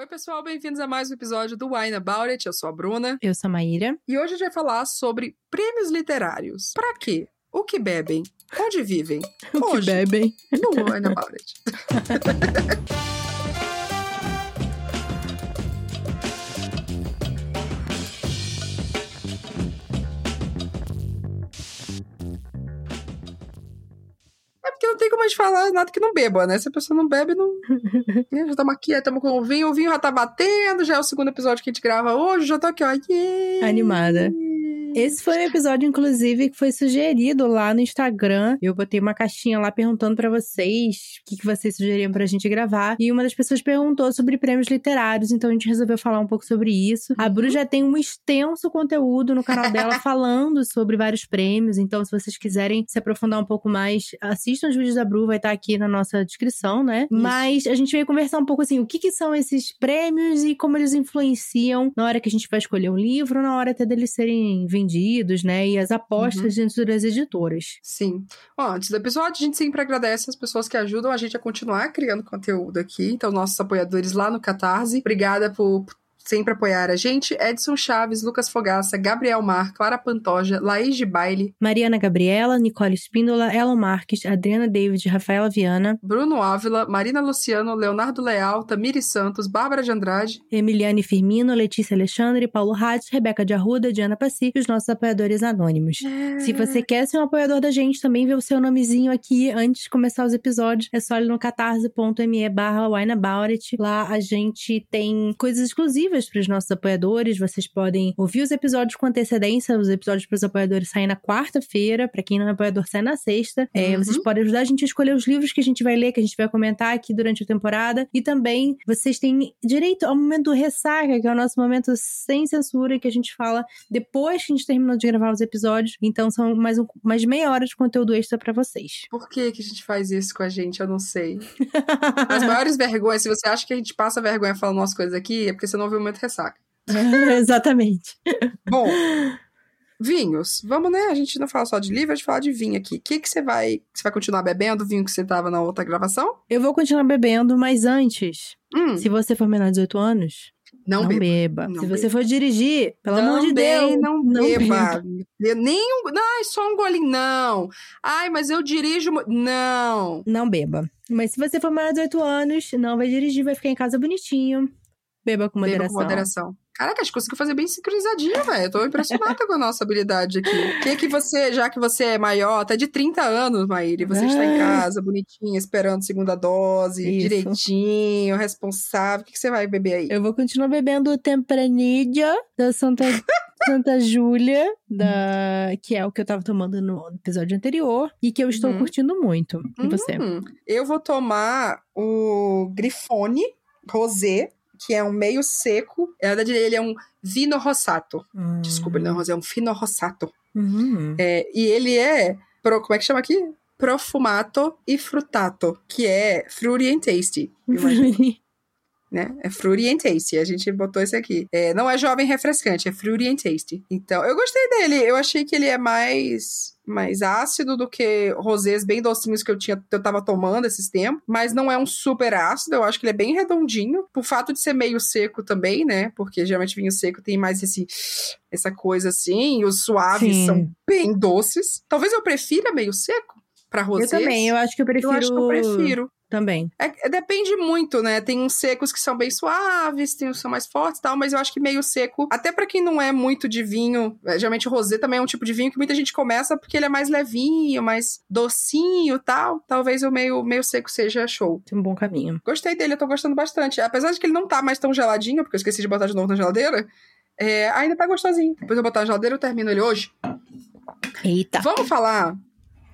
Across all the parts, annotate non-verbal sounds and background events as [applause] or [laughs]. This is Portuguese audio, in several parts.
Oi, pessoal, bem-vindos a mais um episódio do Wine About It. Eu sou a Bruna. Eu sou a Maíra. E hoje a gente vai falar sobre prêmios literários. Pra quê? O que bebem? Onde vivem? [laughs] O hoje, que bebem? no Wine About It. [laughs] tem como a gente falar nada que não beba, né? Se a pessoa não bebe, não. [laughs] Né, já estamos aqui, estamos com o vinho, o vinho já tá batendo, já é o segundo episódio que a gente grava hoje, já tô aqui, ó. Yeah! Animada. Esse foi um episódio, inclusive, que foi sugerido lá no Instagram. Eu botei uma caixinha lá perguntando pra vocês o que, que vocês sugeriam pra gente gravar. E uma das pessoas perguntou sobre prêmios literários, então a gente resolveu falar um pouco sobre isso. A Bru já tem um extenso conteúdo no canal dela [laughs] falando sobre vários prêmios. Então, se vocês quiserem se aprofundar um pouco mais, assistam os vídeos da Bru, vai estar aqui na nossa descrição, né? Mas a gente veio conversar um pouco assim, o que, que são esses prêmios e como eles influenciam na hora que a gente vai escolher um livro, na hora até deles serem vendidos, né? E as apostas dentro das editoras. Sim. Ó, antes do episódio, a gente sempre agradece as pessoas que ajudam a gente a continuar criando conteúdo aqui. Então, nossos apoiadores lá no Catarse. Obrigada por sempre apoiar a gente. Edson Chaves, Lucas Fogaça, Gabriel Mar, Clara Pantoja, Laís de Baile, Mariana Gabriela, Nicole Espíndola, Elon Marques, Adriana David, Rafaela Viana, Bruno Ávila, Marina Luciano, Leonardo Leal, Tamiri Santos, Bárbara de Andrade, Emiliane Firmino, Letícia Alexandre, Paulo Hatz, Rebeca de Arruda, Diana Pacific e os nossos apoiadores anônimos. Se você quer ser um apoiador da gente, também ver o seu nomezinho aqui antes de começar os episódios, é só ir no catarse.me barra. Lá a gente tem coisas exclusivas para os nossos apoiadores. Vocês podem ouvir os episódios com antecedência. Os episódios para os apoiadores saem na quarta-feira. Para quem não é apoiador, sai na sexta. É, Uhum. vocês podem ajudar a gente a escolher os livros que a gente vai ler, que a gente vai comentar aqui durante a temporada. E também vocês têm direito ao momento do ressaca, que é o nosso momento sem censura, que a gente fala depois que a gente terminou de gravar os episódios. Então são mais, um, mais meia hora de conteúdo extra para vocês. Por que, que a gente faz isso com a gente? Eu não sei. As maiores vergonhas, se você acha que a gente passa vergonha falando umas coisas aqui, é porque você não ouviu muito ressaca. [laughs] Exatamente. Bom, vinhos. Vamos, né? A gente não fala só de livro, a gente fala de vinho aqui. O que, que você vai. Você vai continuar bebendo o vinho que você tava na outra gravação? Eu vou continuar bebendo, mas antes, Hum, se você for menor de 18 anos, não, não, beba. beba. Não se beba. você for dirigir, pelo amor de Deus, não beba. Eu Nem um. Ai, só um golinho, não. Ai, mas eu dirijo. Não. Não beba. Mas se você for menor de 18 anos, não vai dirigir, vai ficar em casa bonitinho. Beba com Beba moderação. com moderação. Caraca, a gente conseguiu fazer bem sincronizadinho, velho. Eu tô impressionada com a nossa habilidade aqui. O que que você, já que você é maior, até de 30 anos, Maíra, e você está em Ai. casa, bonitinha, esperando segunda dose, Isso. direitinho, responsável, o que, que você vai beber aí? Eu vou continuar bebendo o Tempranillo da Santa, [laughs] Santa Júlia, da... que é o que eu tava tomando no episódio anterior e que eu estou Uhum. curtindo muito. E você? Hum, eu vou tomar o Grifone Rosé, que é um meio seco. Na verdade, ele é um vino rossato. Desculpa, ele não é rosé, é um fino rossato. Uhum. É, e ele é, pro, como é que chama aqui? Profumato e frutato, que é fruity and tasty. né? É fruity and tasty. A gente botou esse aqui. É, não é jovem refrescante, é fruity and tasty. Então, eu gostei dele. Eu achei que ele é mais mais ácido do que rosés bem docinhos que eu tinha eu tava tomando esses tempos, mas não é um super ácido, eu acho que ele é bem redondinho, por fato de ser meio seco também, né? Porque geralmente vinho seco tem mais esse essa coisa assim, e os suaves Sim. são bem doces. Talvez eu prefira meio seco para Eu rosés. também, eu acho que eu prefiro. Eu acho que eu prefiro. Também. É, depende muito, né? Tem uns secos que são bem suaves, tem uns que são mais fortes e tal, mas eu acho que meio seco, até pra quem não é muito de vinho, é, geralmente o rosé também é um tipo de vinho que muita gente começa porque ele é mais levinho, mais docinho e tal. Talvez o meio, meio seco seja show. Tem um bom caminho. Gostei dele, eu tô gostando bastante. Apesar de que ele não tá mais tão geladinho, porque eu esqueci de botar de novo na geladeira, é, ainda tá gostosinho. Depois eu botar na geladeira, eu termino ele hoje. Eita. Vamos falar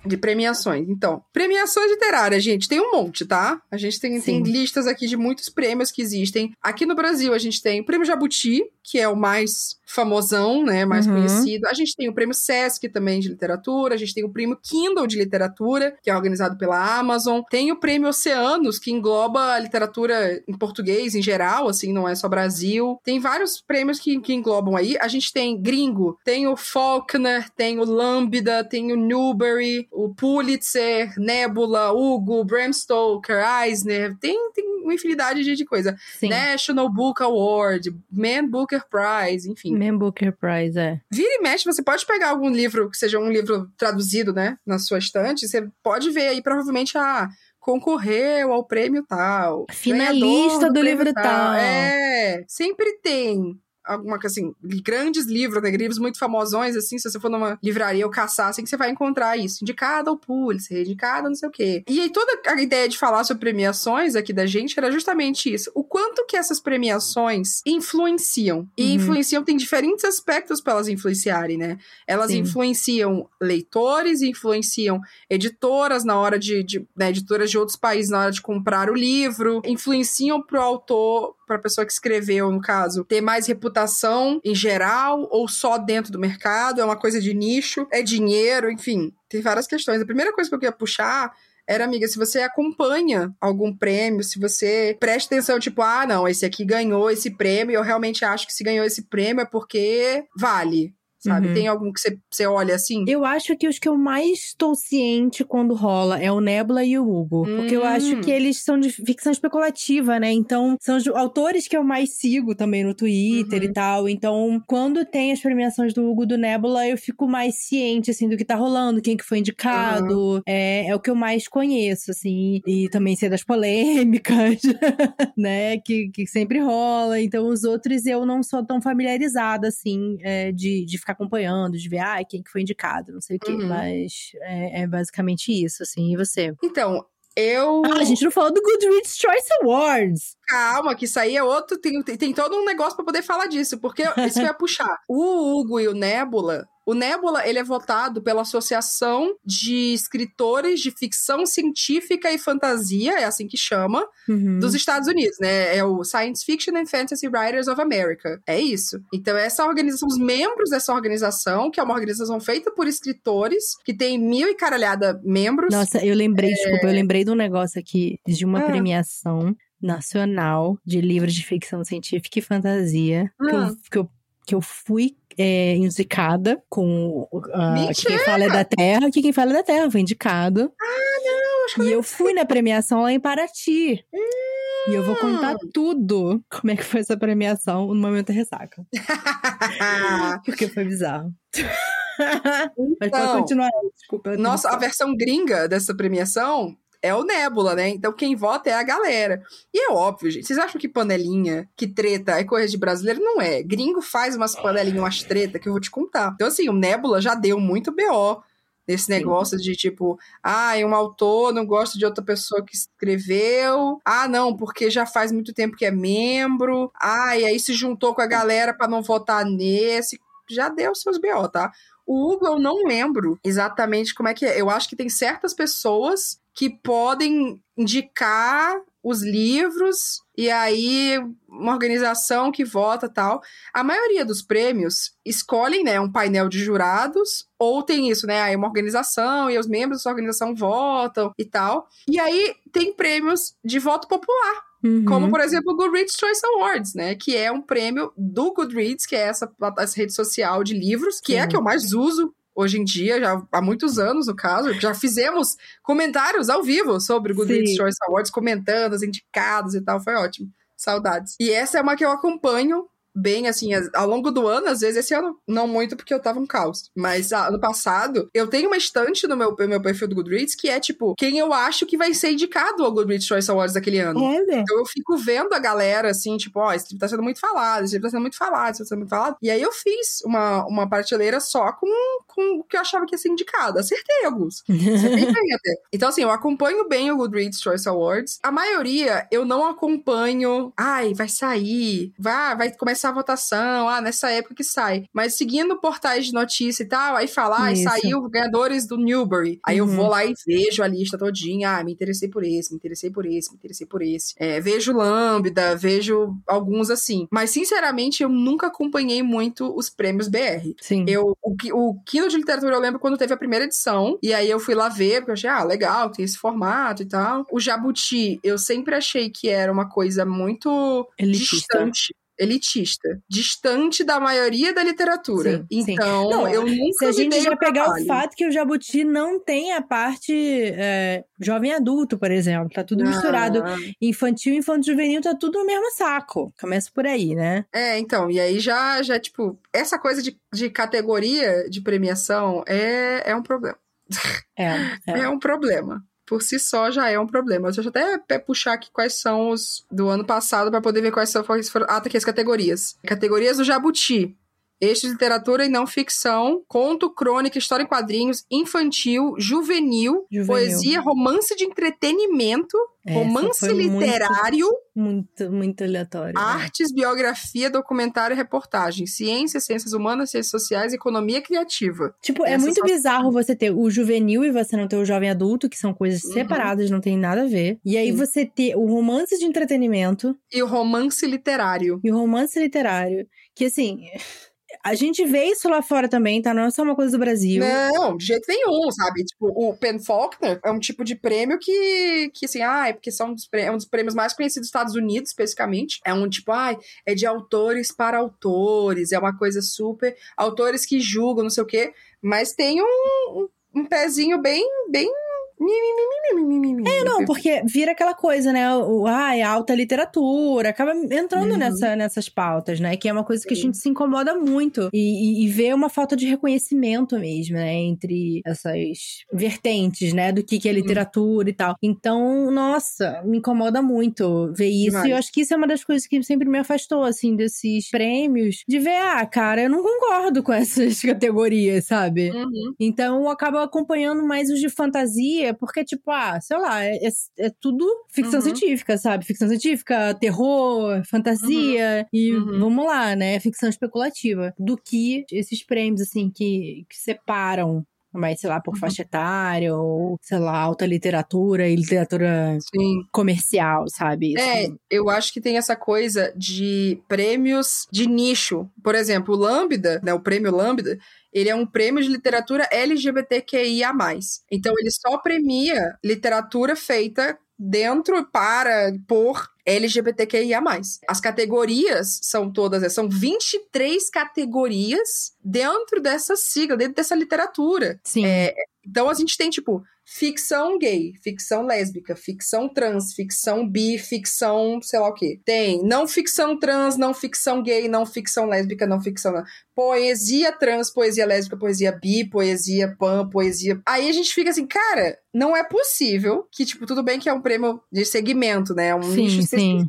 de premiações. Então, premiações literárias, gente, tem um monte, tá? A gente tem, tem listas aqui de muitos prêmios que existem. Aqui no Brasil, a gente tem o Prêmio Jabuti, que é o mais famosão, né? Mais Uhum. conhecido. A gente tem o Prêmio Sesc também de literatura. A gente tem o Prêmio Kindle de literatura, que é organizado pela Amazon. Tem o Prêmio Oceanos, que engloba a literatura em português em geral, assim, não é só Brasil. Tem vários prêmios que, que englobam aí. A gente tem gringo, tem o Faulkner, tem o Lambda, tem o Newbery, o Pulitzer, Nebula, Hugo, Bram Stoker, Eisner, tem, tem uma infinidade de coisa. Sim. National Book Award, Man Booker Prize, enfim. Man Booker Prize, é. Vira e mexe, você pode pegar algum livro que seja um livro traduzido, né, na sua estante, você pode ver aí provavelmente a ah, concorreu ao prêmio tal. Finalista do, do livro tal. tal. É, sempre tem alguma assim, grandes livros, né, livros muito famosões, assim, se você for numa livraria ou caçar, assim, que você vai encontrar isso. Indicado ao Pulitzer, indicado não sei o quê. E aí toda a ideia de falar sobre premiações aqui da gente era justamente isso. O quanto que essas premiações influenciam. E uhum. influenciam, tem diferentes aspectos para elas influenciarem, né? Elas Sim. influenciam leitores, influenciam editoras na hora de, de né, editoras de outros países na hora de comprar o livro, influenciam pro autor para a pessoa que escreveu, no caso, ter mais reputação em geral ou só dentro do mercado? É uma coisa de nicho? É dinheiro? Enfim, tem várias questões. A primeira coisa que eu queria puxar era, amiga, se você acompanha algum prêmio, se você presta atenção, tipo, ah, não, esse aqui ganhou esse prêmio, eu realmente acho que se ganhou esse prêmio é porque vale sabe? Uhum. Tem algum que você, olha assim? Eu acho que os que eu mais estou ciente quando rola é o Nebula e o Hugo. Hum. Porque eu acho que hum. eles são de ficção especulativa, né? Então, são os autores que eu mais sigo também no Twitter uhum. e tal. Então, quando tem as premiações do Hugo do Nebula, eu fico mais ciente, assim, do que tá rolando, quem que foi indicado. Uhum. É, é o que eu mais conheço, assim. E também sei das polêmicas, [laughs] né? Que, que sempre rola. Então, os outros eu não sou tão familiarizada, assim, é, de, de ficar acompanhando, de ver, ah, quem que foi indicado, não sei o quê. Uhum. Mas é, é basicamente isso, assim. E você? Então, eu. Ah, a gente não falou do Goodreads Choice Awards. Calma, que isso aí é outro. Tem, tem todo um negócio para poder falar disso, porque isso eu ia puxar. O Hugo e o Nebula o Nebula, ele é votado pela Associação de Escritores de Ficção Científica e Fantasia, é assim que chama, uhum. dos Estados Unidos, né? É o Science Fiction and Fantasy Writers of America. É isso. Então, essa organização, os membros dessa organização, que é uma organização feita por escritores, que tem mil e caralhada membros. Nossa, eu lembrei, é... desculpa, eu lembrei de um negócio aqui, de uma ah. premiação nacional de livros de ficção científica e fantasia, ah. que, eu, que, eu, que eu fui é, indicada com uh, que quem fala é da Terra, que quem fala é da Terra foi indicado. Ah, não, acho que E eu fui na premiação lá em Paraty. Hum. E eu vou contar hum. tudo como é que foi essa premiação no momento da ressaca. [laughs] Porque foi bizarro. Então, Mas pode então, continuar, desculpa. Nossa, a versão gringa dessa premiação é o Nebula, né? Então quem vota é a galera. E é óbvio, gente. Vocês acham que panelinha, que treta é coisa de brasileiro? Não é. Gringo faz umas panelinhas, umas treta que eu vou te contar. Então, assim, o Nebula já deu muito BO nesse negócio Sim. de tipo, ah, um autor não gosta de outra pessoa que escreveu. Ah, não, porque já faz muito tempo que é membro. Ah, e aí se juntou com a galera para não votar nesse. Já deu seus BO, tá? O Hugo, eu não lembro exatamente como é que é. Eu acho que tem certas pessoas que podem indicar os livros e aí uma organização que vota tal. A maioria dos prêmios escolhem, né, um painel de jurados ou tem isso, né, aí uma organização e os membros dessa organização votam e tal. E aí tem prêmios de voto popular. Uhum. Como, por exemplo, o Goodreads Choice Awards, né? Que é um prêmio do Goodreads, que é essa, essa rede social de livros, que Sim. é a que eu mais uso hoje em dia, já há muitos anos, no caso, já fizemos comentários ao vivo sobre o Goodreads. Choice Awards, comentando os indicados e tal, foi ótimo. Saudades. E essa é uma que eu acompanho bem, assim, ao longo do ano, às vezes esse ano não muito porque eu tava um caos. Mas ah, ano passado, eu tenho uma estante no meu, meu perfil do Goodreads que é tipo, quem eu acho que vai ser indicado ao Goodreads Choice Awards daquele ano. Olha. Então eu fico vendo a galera assim, tipo, ó, oh, esse livro tá sendo muito falado, esse livro tá sendo muito falado, esse livro tá sendo muito falado. E aí eu fiz uma, uma prateleira só com, com o que eu achava que ia ser indicado. Acertei alguns. Acertei [laughs] bem até. Então, assim, eu acompanho bem o Goodreads Choice Awards. A maioria eu não acompanho. Ai, vai sair, vai, vai começar a votação, ah, nessa época que sai. Mas seguindo portais de notícia e tal, aí fala, ah, saiu ganhadores do Newbery. Aí uhum. eu vou lá e vejo a lista todinha, ah, me interessei por esse, me interessei por esse, me interessei por esse. É, vejo Lambda, vejo alguns assim. Mas, sinceramente, eu nunca acompanhei muito os prêmios BR. Sim. Eu, o, o Kino de Literatura eu lembro quando teve a primeira edição, e aí eu fui lá ver, porque eu achei, ah, legal, tem esse formato e tal. O Jabuti, eu sempre achei que era uma coisa muito Elitista. distante elitista, distante da maioria da literatura. Sim, então, sim. Não, eu nunca Se a gente já pegar trabalho. o fato que o Jabuti não tem a parte é, jovem adulto, por exemplo, tá tudo misturado. Ah, Infantil e infanto juvenil tá tudo no mesmo saco. Começa por aí, né? É, então, e aí já, já tipo, essa coisa de, de categoria de premiação é, é um problema. É. [laughs] é. É um problema. Por si só já é um problema. Deixa eu até puxar aqui quais são os do ano passado para poder ver quais são foram. Ah, tá aqui as categorias. Categorias do Jabuti. De literatura e não ficção, conto, crônica, história em quadrinhos, infantil, juvenil, Juvenil. poesia, romance de entretenimento, Essa romance foi muito- literário, Muito, muito aleatório. né? artes, biografia, documentário e reportagem, ciências, ciências humanas, ciências sociais, economia criativa. Tipo, é Essas muito as- bizarro você ter o juvenil e você não ter o jovem adulto, que são coisas Uhum. separadas, não tem nada a ver. E aí Sim. você ter o romance de entretenimento E o romance literário. e o romance literário, que assim. A gente vê isso lá fora também, tá? Não é só uma coisa do Brasil. Não, de jeito nenhum, sabe? Tipo, o Pen Faulkner é um tipo de prêmio que, que assim, ah, é porque são é um dos prêmios mais conhecidos dos Estados Unidos, especificamente. É um tipo, ah, é de autores para autores, é uma coisa super. Autores que julgam, não sei o quê. Mas tem um, um pezinho bem, bem. É, Não, porque vira aquela coisa, né? O, ai, alta literatura, acaba entrando Uhum. nessa, nessas pautas, né? Que é uma coisa que a gente se incomoda muito. E, e, e vê uma falta de reconhecimento mesmo, né? Entre essas vertentes, né? Do que, que é literatura e tal. Então, nossa, me incomoda muito ver isso. Demais. E eu acho que isso é uma das coisas que sempre me afastou, assim, desses prêmios. De ver, ah, cara, eu não concordo com essas [laughs] categorias, sabe? Uhum. Então eu acabo acompanhando mais os de fantasia, porque, tipo, ah, sei lá, é, é- é tudo ficção Uhum. científica, sabe? Ficção científica, terror, fantasia, e Uhum. vamos lá, né? Ficção especulativa. Do que esses prêmios, assim, que, que separam. Mas, sei lá, por Uhum. faixa etária, ou, sei lá, alta literatura e literatura Sim. comercial, sabe? Isso É, eu acho que tem essa coisa de prêmios de nicho. Por exemplo, o Lambda, né, o prêmio Lambda, ele é um prêmio de literatura LGBTQIA+. Então ele só premia literatura feita dentro, para, por LGBTQIA+. As categorias são todas, são 23 categorias dentro dessa sigla, dentro dessa literatura. Sim. É, então a gente tem, tipo, ficção gay, ficção lésbica, ficção trans, ficção bi, ficção sei lá o quê. Tem não ficção trans, não ficção gay, não ficção lésbica, não ficção. Poesia trans, poesia lésbica, poesia bi, poesia pan, poesia. Aí a gente fica assim, cara, não é possível que, tipo, tudo bem que é um prêmio de segmento, né? É um Sim, nicho sim.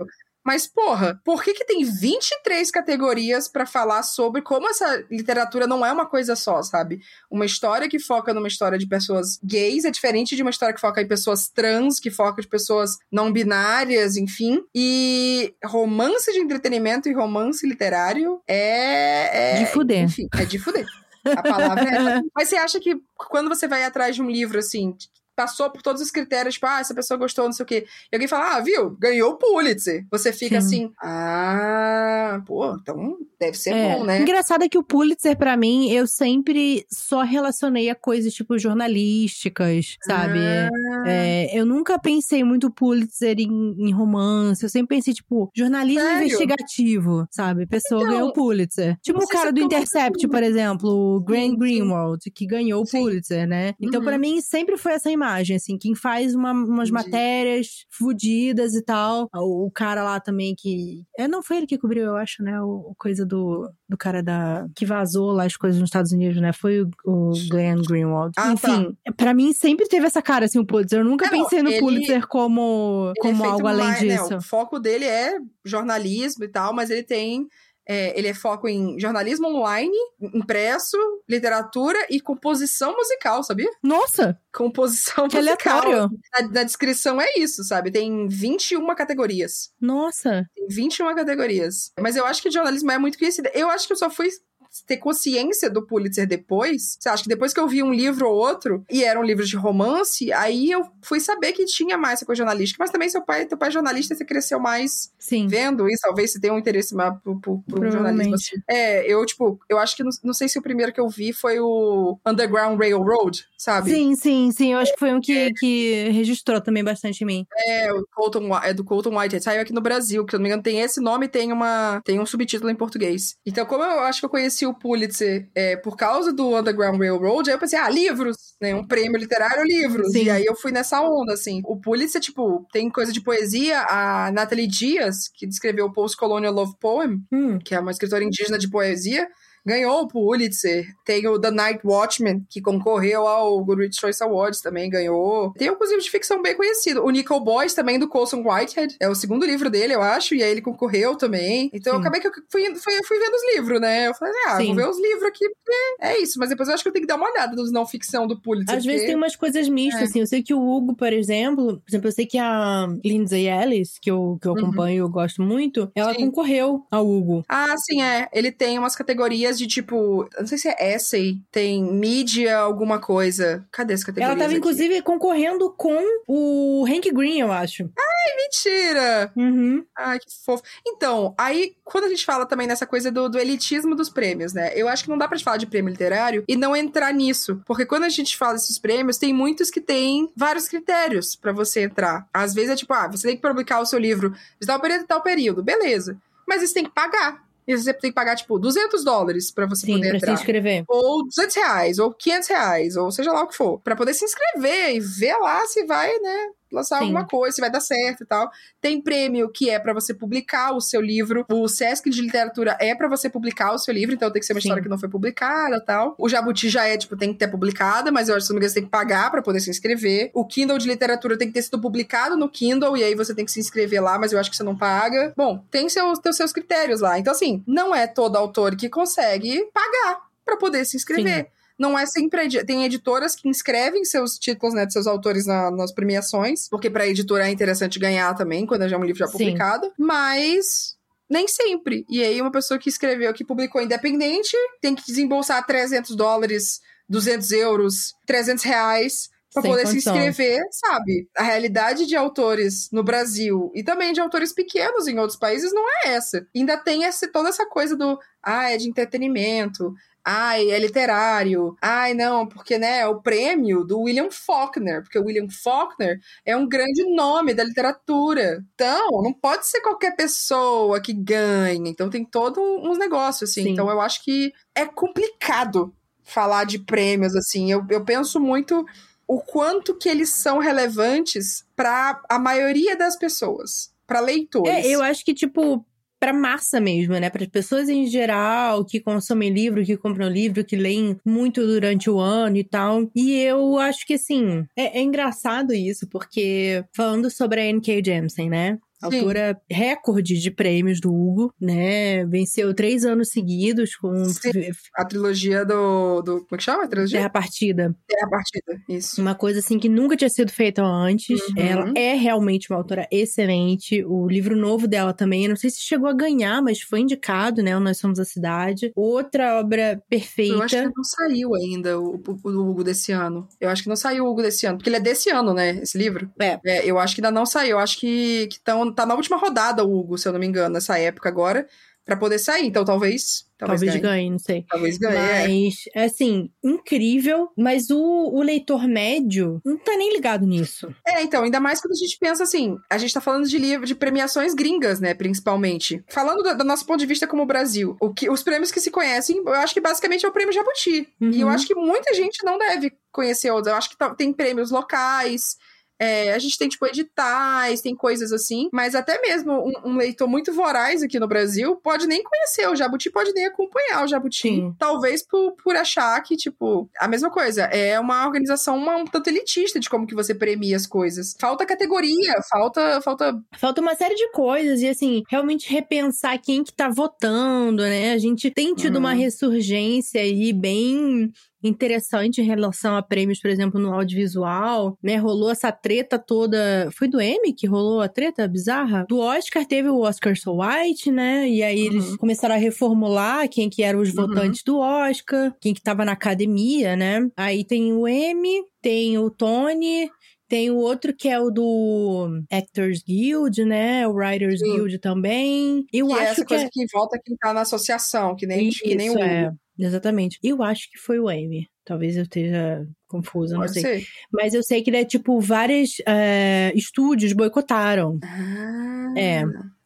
Mas, porra, por que, que tem 23 categorias pra falar sobre como essa literatura não é uma coisa só, sabe? Uma história que foca numa história de pessoas gays é diferente de uma história que foca em pessoas trans, que foca de pessoas não binárias, enfim. E romance de entretenimento e romance literário é. é De fuder. Enfim, é de fuder. A palavra é. [laughs] Mas você acha que quando você vai atrás de um livro, assim, passou por todos os critérios, tipo, ah, essa pessoa gostou, não sei o quê, e alguém fala, ah, viu, ganhou o Pulitzer. Você fica Sim. assim, ah, pô, então deve ser É. bom, né? Engraçado é que o Pulitzer, pra mim, eu sempre só relacionei a coisas, tipo, jornalísticas, sabe? Ah, É, eu nunca pensei muito Pulitzer em, em romance. Eu sempre pensei, tipo, jornalismo Sério? investigativo, sabe? Pessoa Então, ganhou o Pulitzer. Tipo o cara se do Intercept, por exemplo, o Grant. Greenwald, que ganhou o. Pulitzer, né? Então, Uhum. pra mim, sempre foi essa imagem, assim, quem faz uma- umas Entendi. matérias fudidas e tal. O, o cara lá também que. É, não foi ele que cobriu, eu acho, né? O, o coisa do, do cara da. que vazou lá as coisas nos Estados Unidos, né? Foi o, o Glenn Greenwald. Ah, Enfim, pra mim sempre teve essa cara, assim, o Pulitzer. Eu nunca É, não, pensei no ele- Pulitzer como, é como feito algo além mais, né, disso. o foco dele é jornalismo e tal, mas ele tem. É, ele é foco em jornalismo online, impresso, literatura e composição musical, sabia? Nossa, Composição que musical. aleatório. Na, na descrição é isso, sabe? Tem 21 categorias. Nossa. Tem 21 categorias. Mas eu acho que jornalismo é muito conhecido. Eu acho que eu só fui ter consciência do Pulitzer depois. Você acha que depois que eu vi um livro ou outro, e eram livros de romance, aí eu fui saber que tinha mais essa coisa jornalística. Mas também seu pai, teu pai é jornalista, você cresceu mais Sim. vendo isso. Talvez você tenha um interesse mais pro, pro, pro jornalismo. Assim. É, eu, tipo, eu acho que não, não, sei se o primeiro que eu vi foi o Underground Railroad, sabe? Sim, sim, sim. Eu acho que foi um que, é. que registrou também bastante em mim. É, o Colton, é do Colton Whitehead. Saiu aqui no Brasil, que se eu não me engano tem esse nome e tem, uma, tem um subtítulo em português. Então, como eu acho que eu conheci o Pulitzer é, por causa do Underground Railroad, aí eu pensei, ah, livros, né? Um prêmio literário, livros. Sim. E aí eu fui nessa onda, assim. O Pulitzer, tipo, tem coisa de poesia. A Natalie Dias, que descreveu o Post-Colonial Love Poem, hum. que é uma escritora indígena de poesia, ganhou o Pulitzer. Tem o The Night Watchman, que concorreu ao Goodreads Choice Awards, também ganhou. Tem um livro de ficção bem conhecido. O Nickel Boys, também, do Colson Whitehead. É o segundo livro dele, eu acho, e aí ele concorreu também. Então Sim. eu acabei que eu fui, fui, fui vendo os livros, né? Eu falei, ah, Sim. vou ver os livros aqui, porque é isso. Mas depois eu acho que eu tenho que dar uma olhada nos não ficção do Pulitzer. Às porque... vezes tem umas coisas mistas, é. assim. Eu sei que o Hugo, por exemplo, por exemplo, eu sei que a Lindsay Ellis, que eu, que eu uhum. acompanho e uhum. eu gosto muito, ela sim. concorreu ao Hugo. Ah, sim, é. Ele tem umas categorias de tipo não sei se é essay, tem mídia, alguma coisa. Cadê essa categoria? Ela tava, aqui? inclusive, concorrendo com o Hank Green, eu acho. Ai, mentira! Uhum. Ai, que fofo. Então, aí, quando a gente fala também nessa coisa do, do elitismo dos prêmios, né? Eu acho que não dá pra falar de prêmio literário e não entrar nisso. Porque quando a gente fala desses prêmios, tem muitos que têm vários critérios para você entrar. Às vezes é tipo, ah, você tem que publicar o seu livro de tal período e tal período. Beleza. Mas você tem que pagar. E você tem que pagar, tipo, 200 dólares pra você Sim, poder pra entrar. se inscrever. Ou 200 reais, ou 500 reais, ou seja lá o que for. Pra poder se inscrever e ver lá se vai, né, lançar Sim. alguma coisa, se vai dar certo e tal. Tem prêmio que é para você publicar o seu livro. O Sesc de literatura é para você publicar o seu livro, então tem que ser uma Sim. história que não foi publicada e tal. O Jabuti já é, tipo, tem que ter publicada, mas eu acho que você tem que pagar para poder se inscrever. O Kindle de literatura tem que ter sido publicado no Kindle e aí você tem que se inscrever lá, mas eu acho que você não paga. Bom, tem seus, tem seus critérios lá. Então, assim, não é todo autor que consegue pagar para poder se inscrever. Sim não é sempre. Tem editoras que inscrevem seus títulos, né, de seus autores na, nas premiações, porque pra editora é interessante ganhar também, quando já é um livro já publicado, Sim. mas nem sempre. E aí, uma pessoa que escreveu, que publicou independente, tem que desembolsar 300 dólares, 200 euros, 300 reais para poder se inscrever, sabe? A realidade de autores no Brasil e também de autores pequenos em outros países não é essa. Ainda tem essa, toda essa coisa do, ah, é de entretenimento, ai, é literário, ai, não, porque, né, é o prêmio do William Faulkner, porque o William Faulkner é um grande nome da literatura. Então, não pode ser qualquer pessoa que ganhe. Então, tem todo uns negócios, assim. Sim. Então, eu acho que é complicado falar de prêmios, assim. Eu, eu penso muito o quanto que eles são relevantes para a maioria das pessoas, para leitores. É, eu acho que, tipo, para massa mesmo, né? Para as pessoas em geral que consomem livro, que compram livro, que leem muito durante o ano e tal. E eu acho que, assim, é, é engraçado isso, porque falando sobre a N.K. Jemisin, né? Autora Sim. recorde de prêmios do Hugo, né? Venceu três anos seguidos com. Sim. A trilogia do, do. Como é que chama? A trilogia? Terra Partida. Terra Partida, isso. Uma coisa assim que nunca tinha sido feita antes. Uhum. Ela é realmente uma autora excelente. O livro novo dela também, não sei se chegou a ganhar, mas foi indicado, né? Nós Somos a Cidade. Outra obra perfeita. Eu acho que não saiu ainda o, o, o Hugo desse ano. Eu acho que não saiu o Hugo desse ano, porque ele é desse ano, né? Esse livro. É. é eu acho que ainda não saiu. Eu acho que estão tá na última rodada o Hugo, se eu não me engano, nessa época agora, para poder sair. Então talvez. Talvez, talvez ganhe. ganhe. não sei. Talvez ganhe. É. Mas, é. assim, incrível. Mas o, o leitor médio não tá nem ligado nisso. É, então, ainda mais quando a gente pensa assim, a gente tá falando de livro, de premiações gringas, né, principalmente. Falando do, do, nosso ponto de vista como Brasil, o que, os prêmios que se conhecem, eu acho que basicamente é o prêmio Jabuti. Uhum. E eu uhum. acho que muita gente não deve conhecer outros. Eu acho que tem prêmios locais é, a gente tem, tipo, editais, tem coisas assim, mas até mesmo um, um, leitor muito voraz aqui no Brasil pode nem conhecer o Jabuti, pode nem acompanhar o Jabuti. Sim. Talvez por, por achar que, tipo, a mesma coisa, é uma organização uma, um tanto elitista de como que você premia as coisas. Falta categoria, falta, falta... Falta uma série de coisas, e assim, realmente repensar quem que tá votando, né? A gente tem tido hum. uma uhum. ressurgência aí bem interessante em relação a prêmios, por exemplo, no audiovisual, né? Rolou essa treta toda. Foi do Emmy que rolou a treta bizarra? Do Oscar teve o Oscar So White, né? E aí uhum. eles começaram a reformular quem que eram os uhum. votantes do Oscar, quem que tava na academia, né? Aí tem o Emmy, tem o Tony, tem o outro que é o do Actors Guild, né? O Writers Sim. Guild também. Eu que acho é essa que coisa é... que volta quem tá na associação, que nem, Isso, que nem o é. Exatamente. Eu acho que foi o Emmy. Talvez eu esteja confusa, Pode não sei. Ser. Mas eu sei que, né, tipo, vários é, estúdios boicotaram. Ah. É.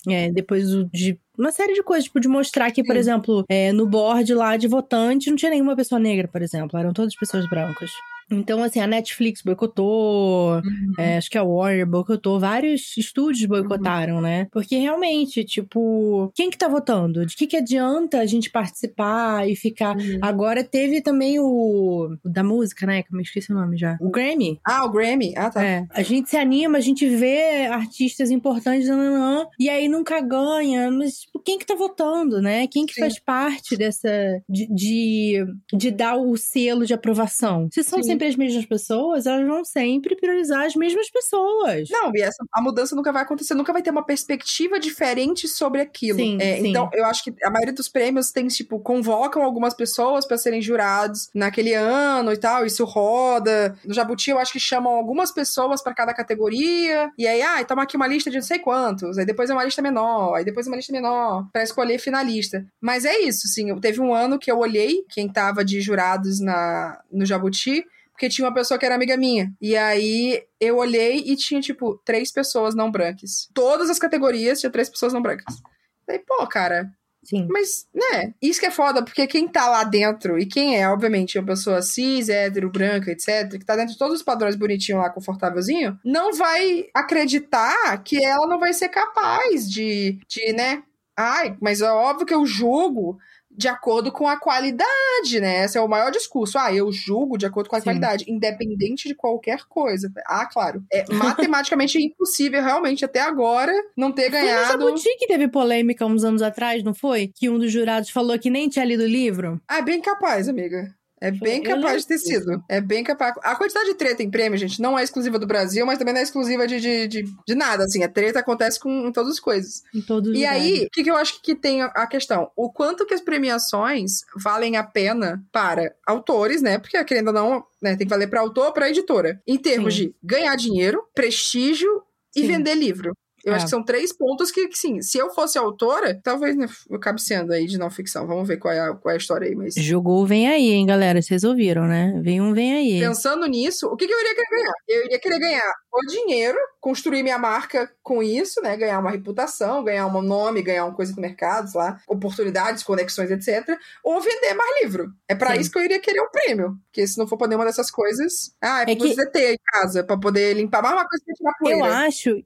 É, depois de uma série de coisas, tipo, de mostrar que, por Sim. exemplo, é, no board lá de votante não tinha nenhuma pessoa negra, por exemplo, eram todas pessoas brancas. Então, assim, a Netflix boicotou, uhum. é, acho que a Warner boicotou, vários estúdios boicotaram, uhum. né? Porque realmente, tipo, quem que tá votando? De que que adianta a gente participar e ficar... Uhum. Agora teve também o... o da música, né? Que eu me esqueci o nome já. O Grammy. Ah, o Grammy. Ah, tá. É. A gente se anima, a gente vê artistas importantes, nananã, e aí nunca ganha. Mas tipo, quem que tá votando, né? Quem que Sim. faz parte dessa... De, de, de, dar o selo de aprovação? Se são Sim sempre as mesmas pessoas, elas vão sempre priorizar as mesmas pessoas. Não, e essa, a mudança nunca vai acontecer, nunca vai ter uma perspectiva diferente sobre aquilo. Sim, é, sim. Então, eu acho que a maioria dos prêmios tem, tipo, convocam algumas pessoas para serem jurados naquele ano e tal, isso roda. No Jabuti, eu acho que chamam algumas pessoas para cada categoria, e aí, ah, toma aqui uma lista de não sei quantos, aí depois é uma lista menor, aí depois é uma lista menor, para escolher finalista. Mas é isso, sim. Teve um ano que eu olhei quem tava de jurados na, no Jabuti, porque tinha uma pessoa que era amiga minha. E aí eu olhei e tinha, tipo, três pessoas não brancas. Todas as categorias tinha três pessoas não brancas. Daí, pô, cara. Sim. Mas, né, isso que é foda, porque quem tá lá dentro, e quem é, obviamente, uma pessoa cis, hétero, branca, etc., que tá dentro de todos os padrões bonitinho lá, confortávelzinho, não vai acreditar que ela não vai ser capaz de, de né, ai, mas é óbvio que eu julgo de acordo com a qualidade, né? Esse é o maior discurso. Ah, eu julgo de acordo com a Sim. qualidade, independente de qualquer coisa. Ah, claro. É matematicamente [laughs] impossível, realmente, até agora, não ter ganhado. Foi no Jabuti que teve polêmica uns anos atrás, não foi? Que um dos jurados falou que nem tinha lido o livro? Ah, é bem capaz, amiga. É bem capaz de ter sido. É bem capaz. A quantidade de treta em prêmio, gente, não é exclusiva do Brasil, mas também não é exclusiva de, de, de, de nada. Assim, a treta acontece com, em todas as coisas. Em todos E aí, o que, que eu acho que tem a questão? O quanto que as premiações valem a pena para autores, né? Porque, querendo ou não, né, tem que valer para autor ou para editora. Em termos Sim. de ganhar dinheiro, prestígio e Sim. vender livro. Eu é. acho que são três pontos que, que, sim, se eu fosse autora, talvez né, eu cabe sendo aí de não ficção. Vamos ver qual é a, qual é a história aí. Mas... Jogou vem aí, hein, galera? Vocês ouviram, né? Vem um, vem aí. Pensando nisso, o que, que eu iria querer ganhar? Eu iria querer ganhar o dinheiro, construir minha marca com isso, né? Ganhar uma reputação, ganhar um nome, ganhar uma coisa no mercado, lá, oportunidades, conexões, etc. Ou vender mais livro. É para isso que eu iria querer o um prêmio. Porque se não for pra nenhuma dessas coisas. Ah, é pra é que... ter em casa, pra poder limpar mais uma coisa pra tirar poeira. Eu acho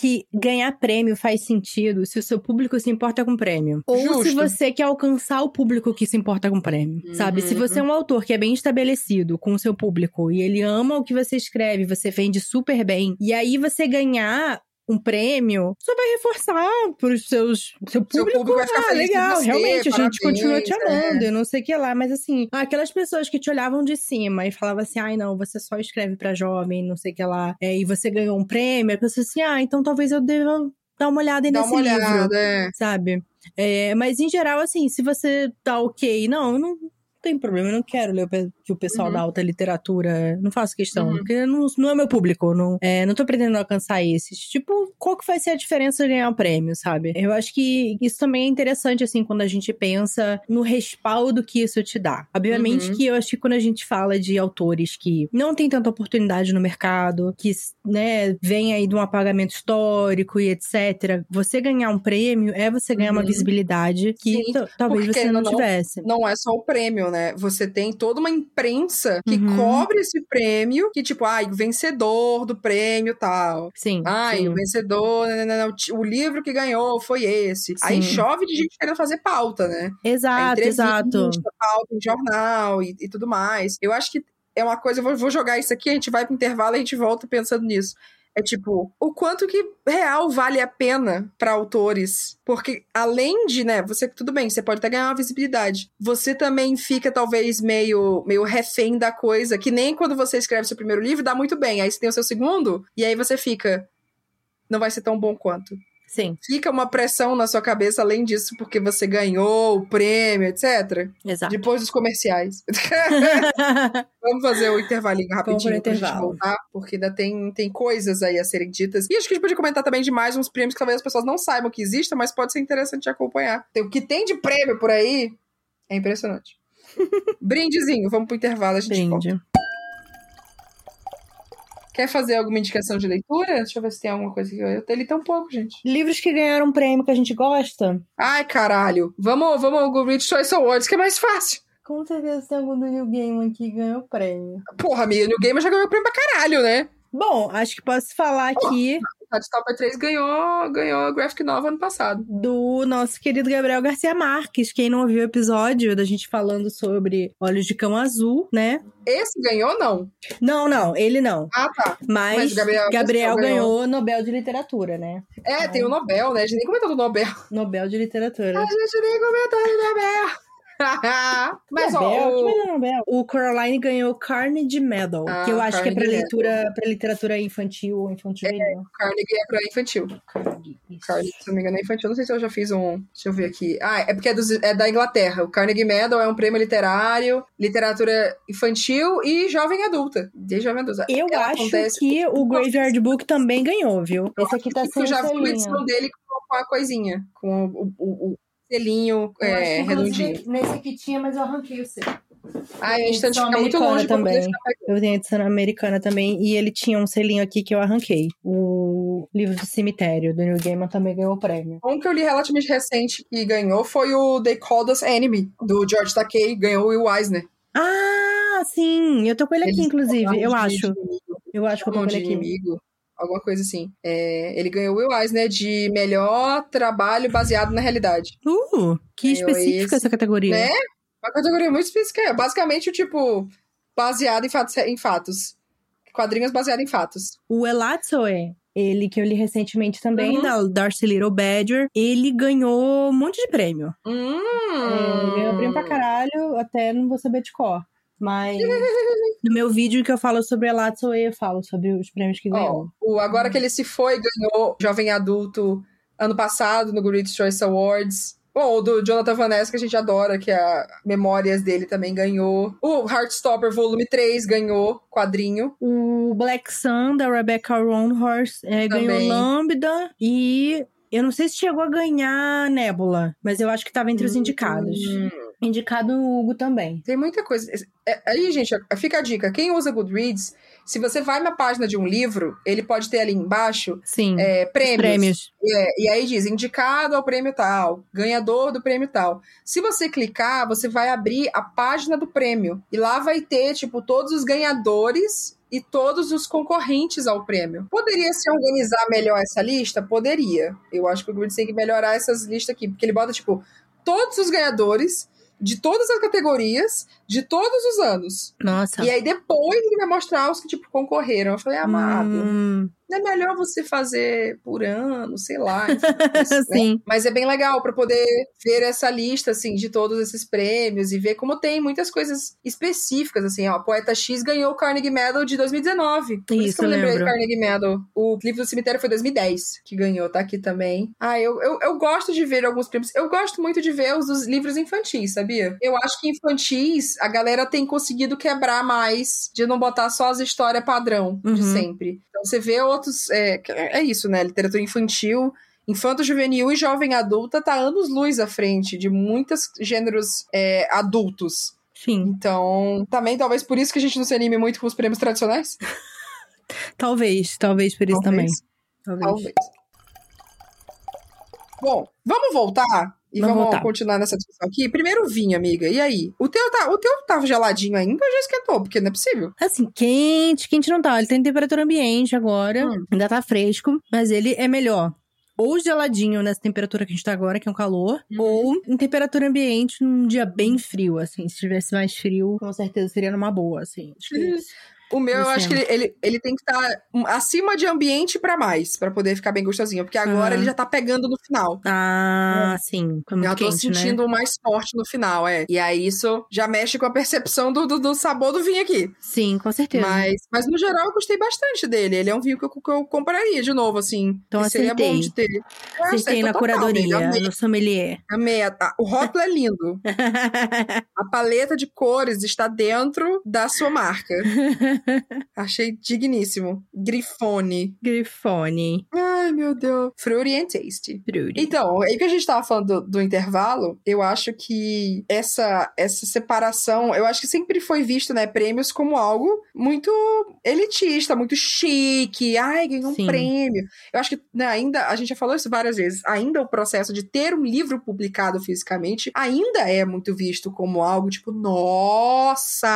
que ganhar prêmio faz sentido se o seu público se importa com prêmio. Ou Justo. se você quer alcançar o público que se importa com prêmio. Uhum. Sabe? Se você é um autor que é bem estabelecido com o seu público e ele ama o que você escreve, você vende super bem, e aí você ganhar um prêmio, só vai reforçar pros seus seu público. Seu público vai ficar ah, legal, você, realmente, a gente continua te amando, é. e não sei o que lá. Mas assim, aquelas pessoas que te olhavam de cima e falavam assim, ai não, você só escreve pra jovem, não sei o que lá, é, e você ganhou um prêmio, a pessoa assim, ah, então talvez eu deva dar uma olhada Dá nesse uma olhada, livro, é. sabe? É, mas em geral, assim, se você tá ok, não, não tem problema, eu não quero ler que o pessoal uhum. da alta literatura. Não faço questão, uhum. porque não, não é meu público. Não, é, não tô pretendendo alcançar esses. Tipo, qual que vai ser a diferença de ganhar o um prêmio, sabe? Eu acho que isso também é interessante, assim, quando a gente pensa no respaldo que isso te dá. Obviamente uhum. que eu acho que quando a gente fala de autores que não tem tanta oportunidade no mercado, que, né, vem aí de um apagamento histórico e etc., você ganhar um prêmio é você ganhar uma uhum. visibilidade que talvez você não, não tivesse. Não é só o prêmio, né? Você tem toda uma imprensa que uhum. cobre esse prêmio, que tipo, ai, o vencedor do prêmio tal. Sim. Ai, sim. o vencedor, não, não, não, o livro que ganhou foi esse. Sim. Aí chove de gente querendo fazer pauta, né? Exato, exato. Pauta em jornal e, e tudo mais. Eu acho que é uma coisa, eu vou, vou jogar isso aqui, a gente vai pro intervalo e a gente volta pensando nisso É tipo, o quanto que real vale a pena para autores. Porque além de, né, você tudo bem, você pode até ganhar uma visibilidade. Você também fica talvez meio meio refém da coisa, que nem quando você escreve seu primeiro livro dá muito bem. Aí você tem o seu segundo e aí você fica não vai ser tão bom quanto. Sim. Fica uma pressão na sua cabeça além disso, porque você ganhou o prêmio, etc. Exato. Depois dos comerciais. [laughs] Vamos fazer o intervalinho rapidinho pra gente voltar, porque ainda tem, tem coisas aí a serem ditas. E acho que a gente podia comentar também de mais uns prêmios que talvez as pessoas não saibam que existam, mas pode ser interessante de acompanhar. O que tem de prêmio por aí é impressionante. [laughs] Brindezinho, vamos pro intervalo, a gente Brinde. volta. Quer fazer alguma indicação de leitura? Deixa eu ver se tem alguma coisa que eu. Ele tem um pouco, gente. Livros que ganharam um prêmio que a gente gosta? Ai, caralho. Vamos, vamos ao Goodreads Choice Awards, que é mais fácil. Com certeza tem algum do New Game que ganhou prêmio. Porra, amiga, New Game já ganhou prêmio pra caralho, né? Bom, acho que posso falar aqui. A Stopper 3 ganhou, ganhou Graphic Nova ano passado. Do nosso querido Gabriel Garcia Marques. Quem não ouviu o episódio da gente falando sobre Olhos de Cão Azul, né? Esse ganhou, não? Não, não, ele não. Ah, tá. Mas, Mas Gabriel, Gabriel ganhou Nobel de Literatura, né? É, tem o Nobel, né? A gente nem comentou do Nobel. Nobel de Literatura. A gente nem comentou do Nobel. [laughs] Mas, Nobel, ó, o... Nobel. O Coraline ganhou Carnegie Medal, ah, que eu acho Carnegie que é pra leitura, pra literatura infantil ou infantil. É, Carnegie é pra infantil. Carnegie, se não me engano, é infantil. Não sei se eu já fiz um. Deixa eu ver aqui. Ah, é porque é, dos, é da Inglaterra. O Carnegie Medal é um prêmio literário, literatura infantil e jovem adulta. De jovem adulta. Eu Ela acho que o Graveyard Book também ganhou, viu? Esse aqui tá sendo. Eu já vi uma edição dele com a coisinha, com o, o, o selinho é, redondinho. Nesse que tinha, mas eu arranquei o selo. Ah, a gente fica muito longe também. Eu tenho edição americana também. E ele tinha um selinho aqui que eu arranquei. O livro do cemitério, do New Gaiman, também ganhou o prêmio. Um que eu li relativamente recente que ganhou foi o They Called Us Enemy, do George Takei. Ganhou o Will Eisner. Ah, sim! Eu tô com ele aqui, inclusive. Eu acho. Eu acho que eu tô com ele aqui. Inimigo alguma coisa assim. É, ele ganhou o Will Eisner de melhor trabalho baseado na realidade. Uh, que ganhou específica esse, essa categoria. Né? Uma categoria muito específica. É basicamente, o tipo, baseado em fatos, em fatos. Quadrinhos baseados em fatos. O Elatsoe, ele que eu li recentemente também, uhum. da Darcy Little Badger, ele ganhou um monte de prêmio. Hum. É, ganhou prêmio pra caralho, até não vou saber de cor. Mas [laughs] no meu vídeo que eu falo sobre a Latso, eu falo sobre os prêmios que ganhou. Oh, agora que ele se foi, ganhou Jovem Adulto ano passado no Great Choice Awards. Bom, o do Jonathan Vanessa, que a gente adora, que é a Memórias dele também ganhou. O Heartstopper Volume 3 ganhou, quadrinho. O Black Sun, da Rebecca Roanhorse, é, ganhou Lambda. E eu não sei se chegou a ganhar Nebula, mas eu acho que tava entre os indicados. Hum. Indicado o Hugo também. Tem muita coisa. É, aí, gente, fica a dica. Quem usa Goodreads, se você vai na página de um livro, ele pode ter ali embaixo Sim, é, prêmios. prêmios. É, e aí diz indicado ao prêmio tal, ganhador do prêmio tal. Se você clicar, você vai abrir a página do prêmio. E lá vai ter, tipo, todos os ganhadores e todos os concorrentes ao prêmio. Poderia se organizar melhor essa lista? Poderia. Eu acho que o Goodreads tem que melhorar essas listas aqui, porque ele bota, tipo, todos os ganhadores de todas as categorias, de todos os anos. Nossa. E aí depois ele vai mostrar os que, tipo, concorreram. Eu falei, amado. Hum é melhor você fazer por ano, sei lá. [laughs] Enfim, Sim. Né? Mas é bem legal para poder ver essa lista, assim, de todos esses prêmios e ver como tem muitas coisas específicas, assim, ó. Poeta X ganhou o Carnegie Medal de 2019. Por isso, isso que eu lembrei do Carnegie Medal. O Livro do Cemitério foi 2010 que ganhou, tá aqui também. Ah, eu, eu, eu gosto de ver alguns prêmios. Eu gosto muito de ver os dos livros infantis, sabia? Eu acho que infantis a galera tem conseguido quebrar mais de não botar só as histórias padrão uhum. de sempre. Então você vê outros. É, é isso, né? Literatura infantil, infanto juvenil e jovem adulta tá anos luz à frente de muitos gêneros é, adultos. Sim. Então, também talvez por isso que a gente não se anime muito com os prêmios tradicionais. [laughs] talvez, talvez por isso talvez. também. Talvez. talvez. Bom, vamos voltar e vamos, vamos continuar nessa discussão aqui. Primeiro vinho, amiga. E aí? O teu, tá, o teu tava geladinho ainda ou já esquentou? Porque não é possível. Assim, quente, quente não tá. Ele tem temperatura ambiente agora. Hum. Ainda tá fresco, mas ele é melhor ou geladinho nessa temperatura que a gente tá agora, que é um calor, uhum. ou em temperatura ambiente num dia bem frio, assim. Se tivesse mais frio, com certeza seria numa boa, assim. Acho que... [laughs] O meu, eu acho que ele, ele, ele tem que estar tá acima de ambiente para mais, para poder ficar bem gostosinho. Porque agora uhum. ele já tá pegando no final. Ah, é. sim. eu tô quente, né? sentindo né? mais forte no final, é. E aí isso já mexe com a percepção do, do, do, sabor do vinho aqui. Sim, com certeza. Mas, mas no geral eu gostei bastante dele. Ele é um vinho que eu, que eu compraria de novo, assim. Então seria bom de ter. Eu acertei na curadoria, no sommelier. Amei. O rótulo é lindo. [laughs] a paleta de cores está dentro da sua marca. [laughs] Achei digníssimo. Grifone. Grifone. Ai, meu Deus. Fruity and Tasty. Fruity. Então, aí que a gente tava falando do, do, intervalo, eu acho que essa, essa separação, eu acho que sempre foi visto, né, prêmios como algo muito elitista, muito chique. Ai, ganhou um prêmio. Eu acho que né, ainda, a gente já falou isso várias vezes, ainda o processo de ter um livro publicado fisicamente ainda é muito visto como algo tipo, nossa!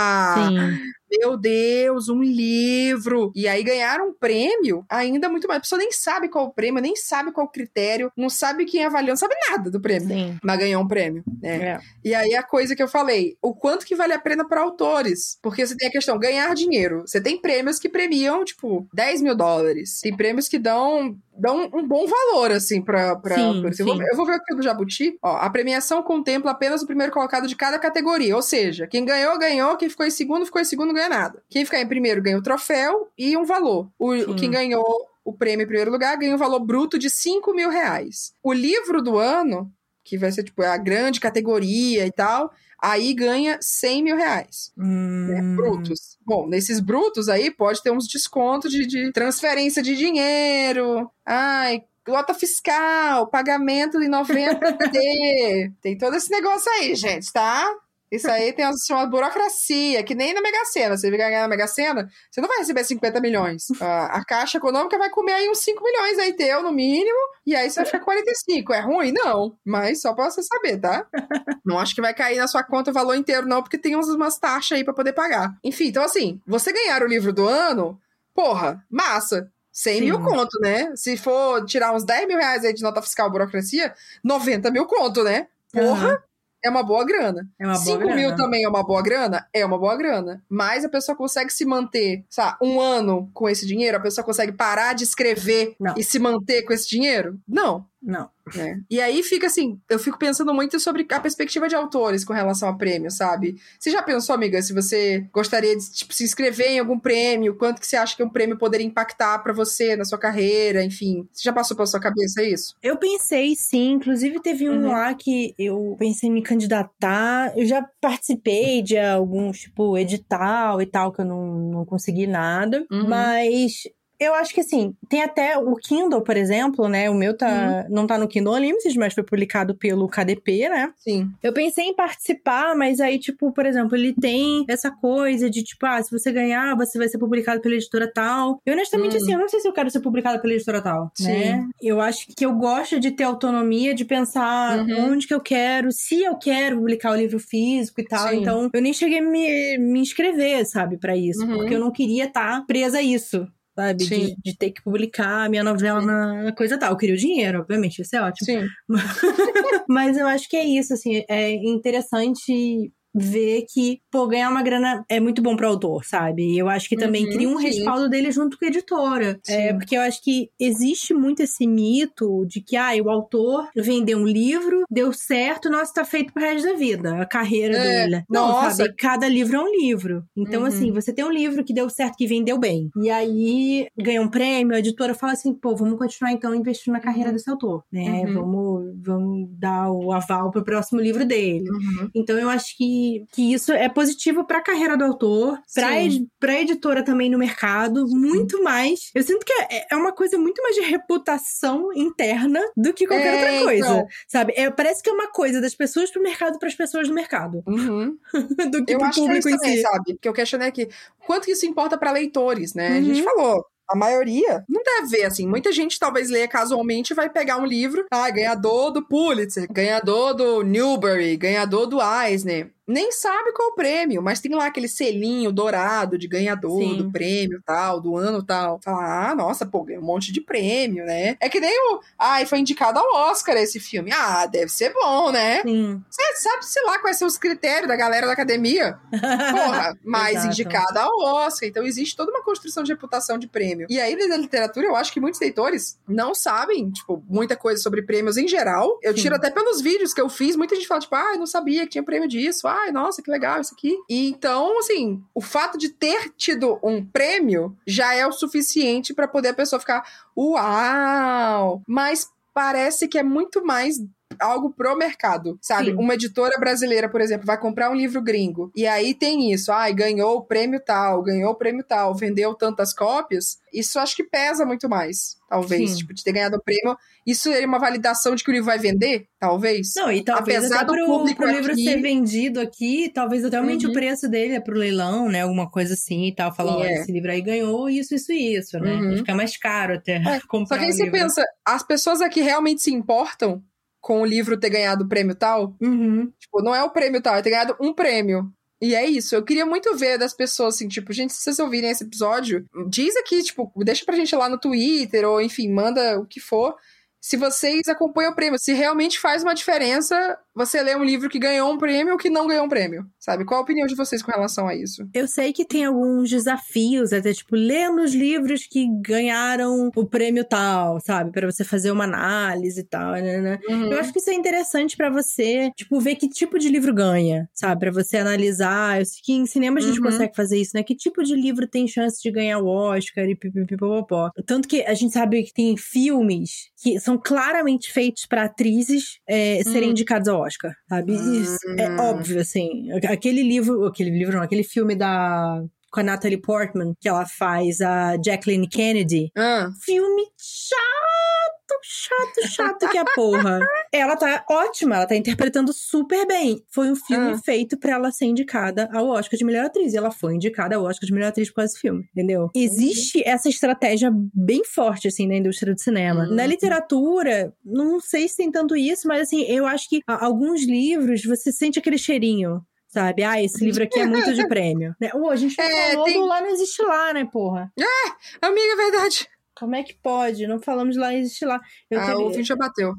Sim meu Deus, um livro. E aí ganharam um prêmio, ainda muito mais. A pessoa nem sabe qual o prêmio, nem sabe qual o critério, não sabe quem avaliou, não sabe nada do prêmio. Sim. Mas ganhou um prêmio. Né? É. E aí a coisa que eu falei, o quanto que vale a pena para autores? Porque você tem a questão, ganhar dinheiro. Você tem prêmios que premiam, tipo, 10 mil dólares. Tem prêmios que dão dão um bom valor, assim, pra. pra, sim, pra eu, vou, eu, vou, ver aqui do Jabuti. Ó, a premiação contempla apenas o primeiro colocado de cada categoria. Ou seja, quem ganhou, ganhou. Quem ficou em segundo, ficou em segundo, não ganha nada. Quem ficar em primeiro ganha o troféu e um valor. O, quem ganhou o prêmio em primeiro lugar ganha um valor bruto de 5 mil reais. O livro do ano, que vai ser tipo a grande categoria e tal, aí ganha 100 mil reais. Né, hum. Né, brutos. Bom, nesses brutos aí pode ter uns descontos de, de transferência de dinheiro. Ai, Nota fiscal, pagamento em novembro [laughs] Tem todo esse negócio aí, gente, tá? Isso aí tem uma chamada burocracia, que nem na Mega Sena. Você vai ganhar na Mega Sena, você não vai receber 50 milhões. A, [laughs] a Caixa Econômica vai comer aí uns 5 milhões aí teu, no mínimo, e aí você vai ficar 45. É ruim? Não. Mas só pra você saber, tá? [laughs] Não acho que vai cair na sua conta o valor inteiro, não, porque tem umas taxas aí para poder pagar. Enfim, então assim, você ganhar o livro do ano, porra, massa. 100 Sim. mil conto, né? Se for tirar uns 10 mil reais aí de nota fiscal burocracia, 90 mil conto, né? Porra! Uhum é uma boa grana. É uma boa 5 grana. mil também é uma boa grana? É uma boa grana. Mas a pessoa consegue se manter, sabe, um ano com esse dinheiro? A pessoa consegue parar de escrever Não. e se manter com esse dinheiro? Não. Não. É. E aí fica assim, eu fico pensando muito sobre a perspectiva de autores com relação a prêmio, sabe? Você já pensou, amiga, se você gostaria de tipo, se inscrever em algum prêmio, quanto que você acha que um prêmio poderia impactar para você na sua carreira, enfim? Você já passou pela sua cabeça isso? Eu pensei sim, inclusive teve um uhum. lá que eu pensei em me candidatar, eu já participei de alguns, tipo, edital e tal, que eu não, não consegui nada, uhum. mas eu acho que assim, tem até o Kindle, por exemplo, né? O meu tá, uhum. não tá no Kindle Unlimited, mas foi publicado pelo KDP, né? Sim. Eu pensei em participar, mas aí, tipo, por exemplo, ele tem essa coisa de, tipo, ah, se você ganhar, você vai ser publicado pela editora tal. E honestamente, uhum. assim, eu não sei se eu quero ser publicado pela editora tal, Sim. né? Eu acho que eu gosto de ter autonomia, de pensar uhum. onde que eu quero, se eu quero publicar o livro físico e tal. Sim. Então, eu nem cheguei a me, me inscrever, sabe, para isso, uhum. porque eu não queria estar tá presa a isso sabe? De, de, ter que publicar a minha novela na coisa tal. Eu queria o dinheiro, obviamente, isso é ótimo. Sim. [laughs] Mas eu acho que é isso, assim, é interessante ver que, pô, ganhar uma grana é muito bom pro autor, sabe? Eu acho que também uhum, cria um sim. respaldo dele junto com a editora. É, porque eu acho que existe muito esse mito de que, ah, o autor vendeu um livro, deu certo, nossa, tá feito pro resto da vida, a carreira é, dele. Não, nossa. sabe? Cada livro é um livro. Então, uhum. assim, você tem um livro que deu certo, que vendeu bem. E aí ganha um prêmio, a editora fala assim, pô, vamos continuar então investindo na carreira uhum. desse autor, né? Uhum. Vamos, vamos dar o aval pro próximo livro dele. Uhum. Então, eu acho que que, isso é positivo para a carreira do autor, para ed, a editora também no mercado, muito mais. Eu sinto que é, é, uma coisa muito mais de reputação interna do que qualquer é, outra coisa, então. sabe? É, parece que é uma coisa das pessoas pro mercado para as pessoas do mercado. Uhum. [laughs] do que Eu pro acho público que é isso também, si. sabe? Porque eu questionei aqui, quanto que isso importa para leitores, né? Uhum. A gente uhum. falou, a maioria não deve ver, assim. Muita gente talvez leia casualmente vai pegar um livro, ah, ganhador do Pulitzer, ganhador do Newbery, ganhador do Eisner. Nem sabe qual o prêmio, mas tem lá aquele selinho dourado de ganhador Sim. do prêmio tal, do ano tal. Fala, ah, nossa, pô, ganhou um monte de prêmio, né? É que nem o. Ai, foi indicado ao Oscar esse filme. Ah, deve ser bom, né? Sim. Você sabe, sei lá, quais são os critérios da galera da academia? Porra, [laughs] mas indicado ao Oscar. Então existe toda uma construção de reputação de prêmio. E aí, na literatura, eu acho que muitos leitores não sabem, tipo, muita coisa sobre prêmios em geral. Eu Sim. tiro até pelos vídeos que eu fiz, muita gente fala, tipo, ah, eu não sabia que tinha prêmio disso. Ai, nossa, que legal isso aqui. E então, assim, o fato de ter tido um prêmio já é o suficiente para poder a pessoa ficar, uau! Mas parece que é muito mais algo pro mercado, sabe? Sim. Uma editora brasileira, por exemplo, vai comprar um livro gringo e aí tem isso, ai, ah, ganhou o prêmio tal, ganhou o prêmio tal, vendeu tantas cópias. Isso acho que pesa muito mais, talvez, Sim. tipo, de ter ganhado o prêmio. Isso é uma validação de que o livro vai vender, talvez. Não, e talvez Apesar até pro, do público pro livro aqui... ser vendido aqui, talvez até aumente uhum. o preço dele é pro leilão, né? Alguma coisa assim e tal. Falar, olha, é. esse livro aí ganhou isso, isso e isso, né? Uhum. Fica mais caro até é. [laughs] comprar Só que aí você livro. pensa, as pessoas aqui realmente se importam com o livro ter ganhado o prêmio tal. Uhum. Tipo, não é o prêmio tal, é ter ganhado um prêmio. E é isso. Eu queria muito ver das pessoas, assim, tipo, gente, se vocês ouvirem esse episódio, diz aqui, tipo, deixa pra gente lá no Twitter, ou enfim, manda o que for se vocês acompanham o prêmio, se realmente faz uma diferença você ler um livro que ganhou um prêmio ou que não ganhou um prêmio, sabe? Qual a opinião de vocês com relação a isso? Eu sei que tem alguns desafios, até tipo, lendo os livros que ganharam o prêmio tal, sabe? para você fazer uma análise e tal, né? né? Uhum. Eu acho que isso é interessante para você, tipo, ver que tipo de livro ganha, sabe? para você analisar. Eu sei que em cinema a gente uhum. consegue fazer isso, né? Que tipo de livro tem chance de ganhar o Oscar e pipipipopopó. Tanto que a gente sabe que tem filmes que são claramente feitos para atrizes é, serem hum. indicados ao Oscar, sabe? Isso é hum. óbvio, assim. Aquele livro, aquele livro não, aquele filme da com a Natalie Portman, que ela faz a Jacqueline Kennedy. Ah. Filme chato, chato, chato que a porra. [laughs] ela tá ótima, ela tá interpretando super bem. Foi um filme ah. feito para ela ser indicada ao Oscar de melhor atriz. E ela foi indicada ao Oscar de melhor atriz por causa desse filme, entendeu? Existe uhum. essa estratégia bem forte, assim, na indústria do cinema. Uhum. Na literatura, não sei se tem tanto isso, mas assim, eu acho que alguns livros você sente aquele cheirinho sabe? Ah, esse livro aqui é muito de [laughs] prêmio. Né? Oh, a gente é, falou tem... do Lá Não Existe Lá, né, porra? É, amiga, é verdade. Como é que pode? Não falamos de Lá Existe Lá. Eu ah, o Vinho já bateu.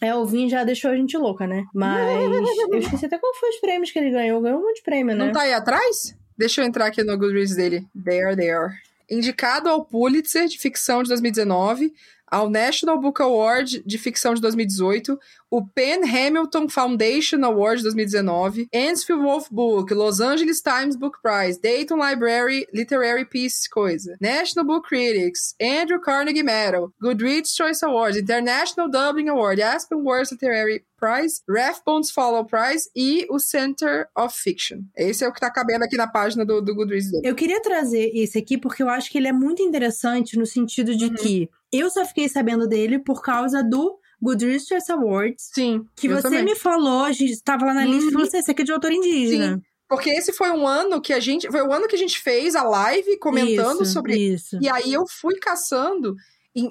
É, o Vinho já deixou a gente louca, né? Mas [laughs] eu esqueci até qual foi os prêmios que ele ganhou. Ganhou um monte de prêmio, né? Não tá aí atrás? Deixa eu entrar aqui no Goodreads dele. There, there. Indicado ao Pulitzer de ficção de 2019, ao National Book Award de ficção de 2018, o Penn Hamilton Foundation Award de 2019, Ansfield Wolf Book, Los Angeles Times Book Prize, Dayton Library Literary Peace coisa, National Book Critics, Andrew Carnegie Medal, Goodreads Choice Award, International Dublin Award, Aspen Words Literary Prize, Rathbones Follow Prize e o Center of Fiction. Esse é o que tá cabendo aqui na página do, do Goodreads dele. Eu queria trazer esse aqui porque eu acho que ele é muito interessante no sentido de uhum. que eu só fiquei sabendo dele por causa do Goodreads Choice Awards. Sim. Que você também. me falou, a gente estava lá na lista e falou assim: esse aqui é de autor indígena. Sim. Porque esse foi um ano que a gente. Foi o ano que a gente fez a live comentando isso, sobre. Isso. E aí eu fui caçando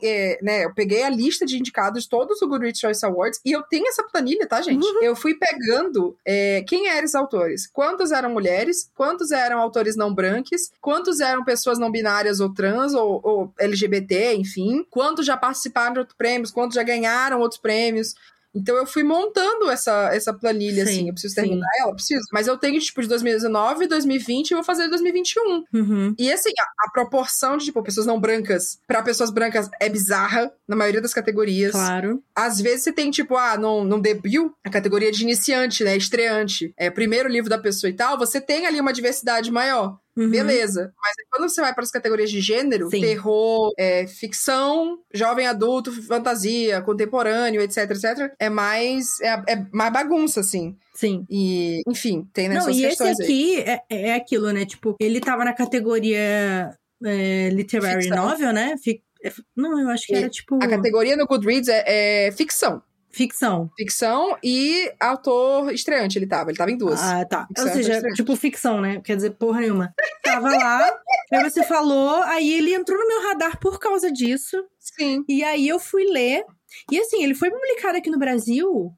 é, né, eu peguei a lista de indicados todos do Goodreads Choice Awards e eu tenho essa planilha, tá, gente? Uhum. Eu fui pegando é, quem eram os autores, quantos eram mulheres, quantos eram autores não brancos, quantos eram pessoas não binárias ou trans ou, ou LGBT, enfim, quantos já participaram de outros prêmios, quantos já ganharam outros prêmios. Então eu fui montando essa, essa planilha, sim, assim. Eu preciso terminar sim. ela? Preciso. Mas eu tenho, tipo, de 2019, 2020 e vou fazer 2021. Uhum. E assim, a, a, proporção de, tipo, pessoas não brancas para pessoas brancas é bizarra na maioria das categorias. Claro. Às vezes você tem, tipo, ah, num, num debut, a categoria de iniciante, né? Estreante. É primeiro livro da pessoa e tal, você tem ali uma diversidade maior. Uhum. Beleza. Mas quando você vai para as categorias de gênero, Sim. terror, é, ficção, jovem adulto, fantasia, contemporâneo, etc, etc, é mais, é, é mais bagunça, assim. Sim. E, enfim, tem nessas Não, e esse aqui é, é aquilo, né? Tipo, ele tava na categoria é, Literary ficção. Novel, né? Fic... É, não, eu acho que era tipo. A categoria no Goodreads é, é ficção. Ficção. Ficção e autor estreante ele tava. Ele tava em duas. Ah, tá. Ficção Ou seja, tipo ficção, né? Quer dizer, porra nenhuma. Tava lá, [laughs] aí você falou, aí ele entrou no meu radar por causa disso. Sim. E aí eu fui ler. E assim, ele foi publicado aqui no Brasil.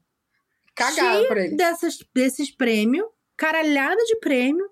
Cagaram pra ele. Dessas, desses prêmios. caralhada de prêmio.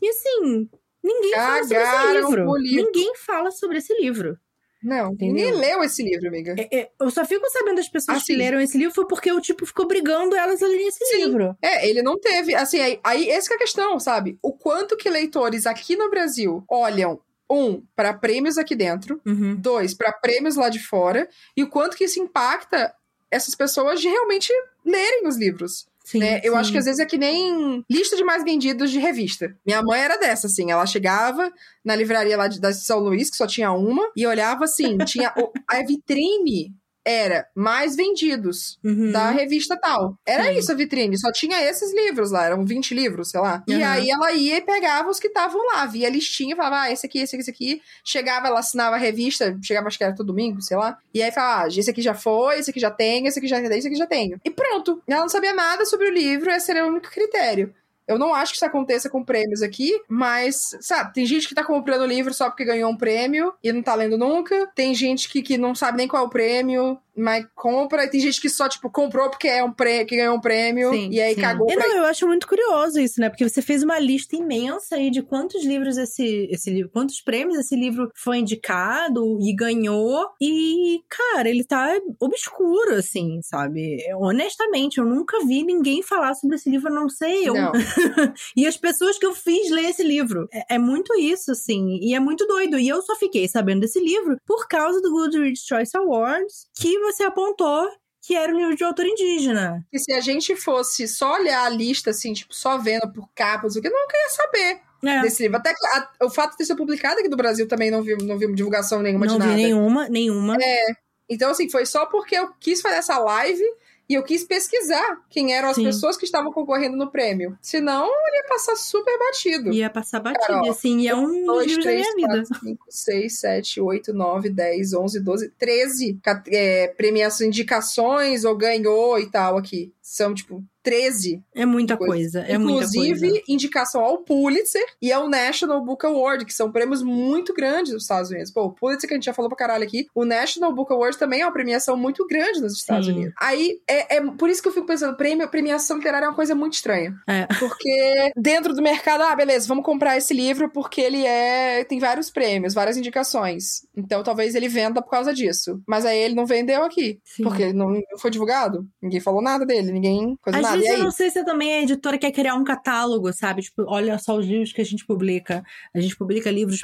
E assim, ninguém Cagaram fala sobre esse livro. Ninguém fala sobre esse livro. Não, Entendeu? ninguém leu esse livro, amiga. É, é, eu só fico sabendo das pessoas assim, que leram esse livro foi porque o tipo ficou brigando elas a lerem esse sim. livro. É, ele não teve. Assim, aí, aí essa é a questão, sabe? O quanto que leitores aqui no Brasil olham um, para prêmios aqui dentro, uhum. dois, para prêmios lá de fora, e o quanto que isso impacta essas pessoas de realmente lerem os livros. Sim, né? Eu sim. acho que às vezes é que nem lista de mais vendidos de revista. Minha mãe era dessa, assim. Ela chegava na livraria lá de, da São Luís, que só tinha uma, e olhava assim: tinha a vitrine era mais vendidos uhum. da revista tal. Era Sim. isso a vitrine, só tinha esses livros lá, eram 20 livros, sei lá. Uhum. E aí ela ia e pegava os que estavam lá, via a listinha, falava, ah, esse aqui, esse aqui, esse aqui. Chegava, ela assinava a revista, chegava, acho que era todo domingo, sei lá. E aí falava, ah, esse aqui já foi, esse aqui já tem, esse aqui já tem, esse aqui já tenho. E pronto. Ela não sabia nada sobre o livro, esse era o único critério. Eu não acho que isso aconteça com prêmios aqui, mas, sabe, tem gente que tá comprando livro só porque ganhou um prêmio e não tá lendo nunca. Tem gente que, que não sabe nem qual é o prêmio, mas compra. E tem gente que só, tipo, comprou porque é um prêmio, que ganhou um prêmio sim, e aí sim. cagou. E não, eu acho muito curioso isso, né? Porque você fez uma lista imensa aí de quantos livros esse, esse livro, quantos prêmios esse livro foi indicado e ganhou. E, cara, ele tá obscuro, assim, sabe? Honestamente, eu nunca vi ninguém falar sobre esse livro, a não sei eu. Não. [laughs] e as pessoas que eu fiz ler esse livro. É, é, muito isso, assim. E é muito doido. E eu só fiquei sabendo desse livro por causa do Goodreads Choice Awards, que você apontou que era um livro de autor indígena. E se a gente fosse só olhar a lista, assim, tipo, só vendo por capas, o que nunca ia saber. É. Desse livro. Até a, o fato de sido publicado aqui no Brasil também não vi, não vi divulgação nenhuma não de nada. Não vi nenhuma, nenhuma. É. Então, assim, foi só porque eu quis fazer essa live e eu quis pesquisar quem eram as Sim. pessoas que estavam concorrendo no prêmio. Senão, ele ia passar super batido. Ia passar batido, Cara, ó, assim, e é um dois, livros três, da minha quatro, vida. 5, 6, 7, 8, 9, 10, 11, 12, 13 é, premiações, indicações ou ganhou e tal aqui. São, tipo, 13. É muita coisa. É Inclusive, muita coisa. indicação ao Pulitzer e ao National Book Award, que são prêmios muito grandes nos Estados Unidos. Pô, o Pulitzer, que a gente já falou pra caralho aqui, o National Book Award também é uma premiação muito grande nos Estados Sim. Unidos. Aí, é, é por isso que eu fico pensando, prêmio, premiação literária é uma coisa muito estranha. É. Porque dentro do mercado, ah, beleza, vamos comprar esse livro porque ele é tem vários prêmios, várias indicações. Então, talvez ele venda por causa disso. Mas aí ele não vendeu aqui, Sim. porque não foi divulgado. Ninguém falou nada dele, ninguém coisa Às nada. Vezes eu não sei se também a editora quer criar um catálogo, sabe? Tipo, olha só os livros que a gente publica. A gente publica livros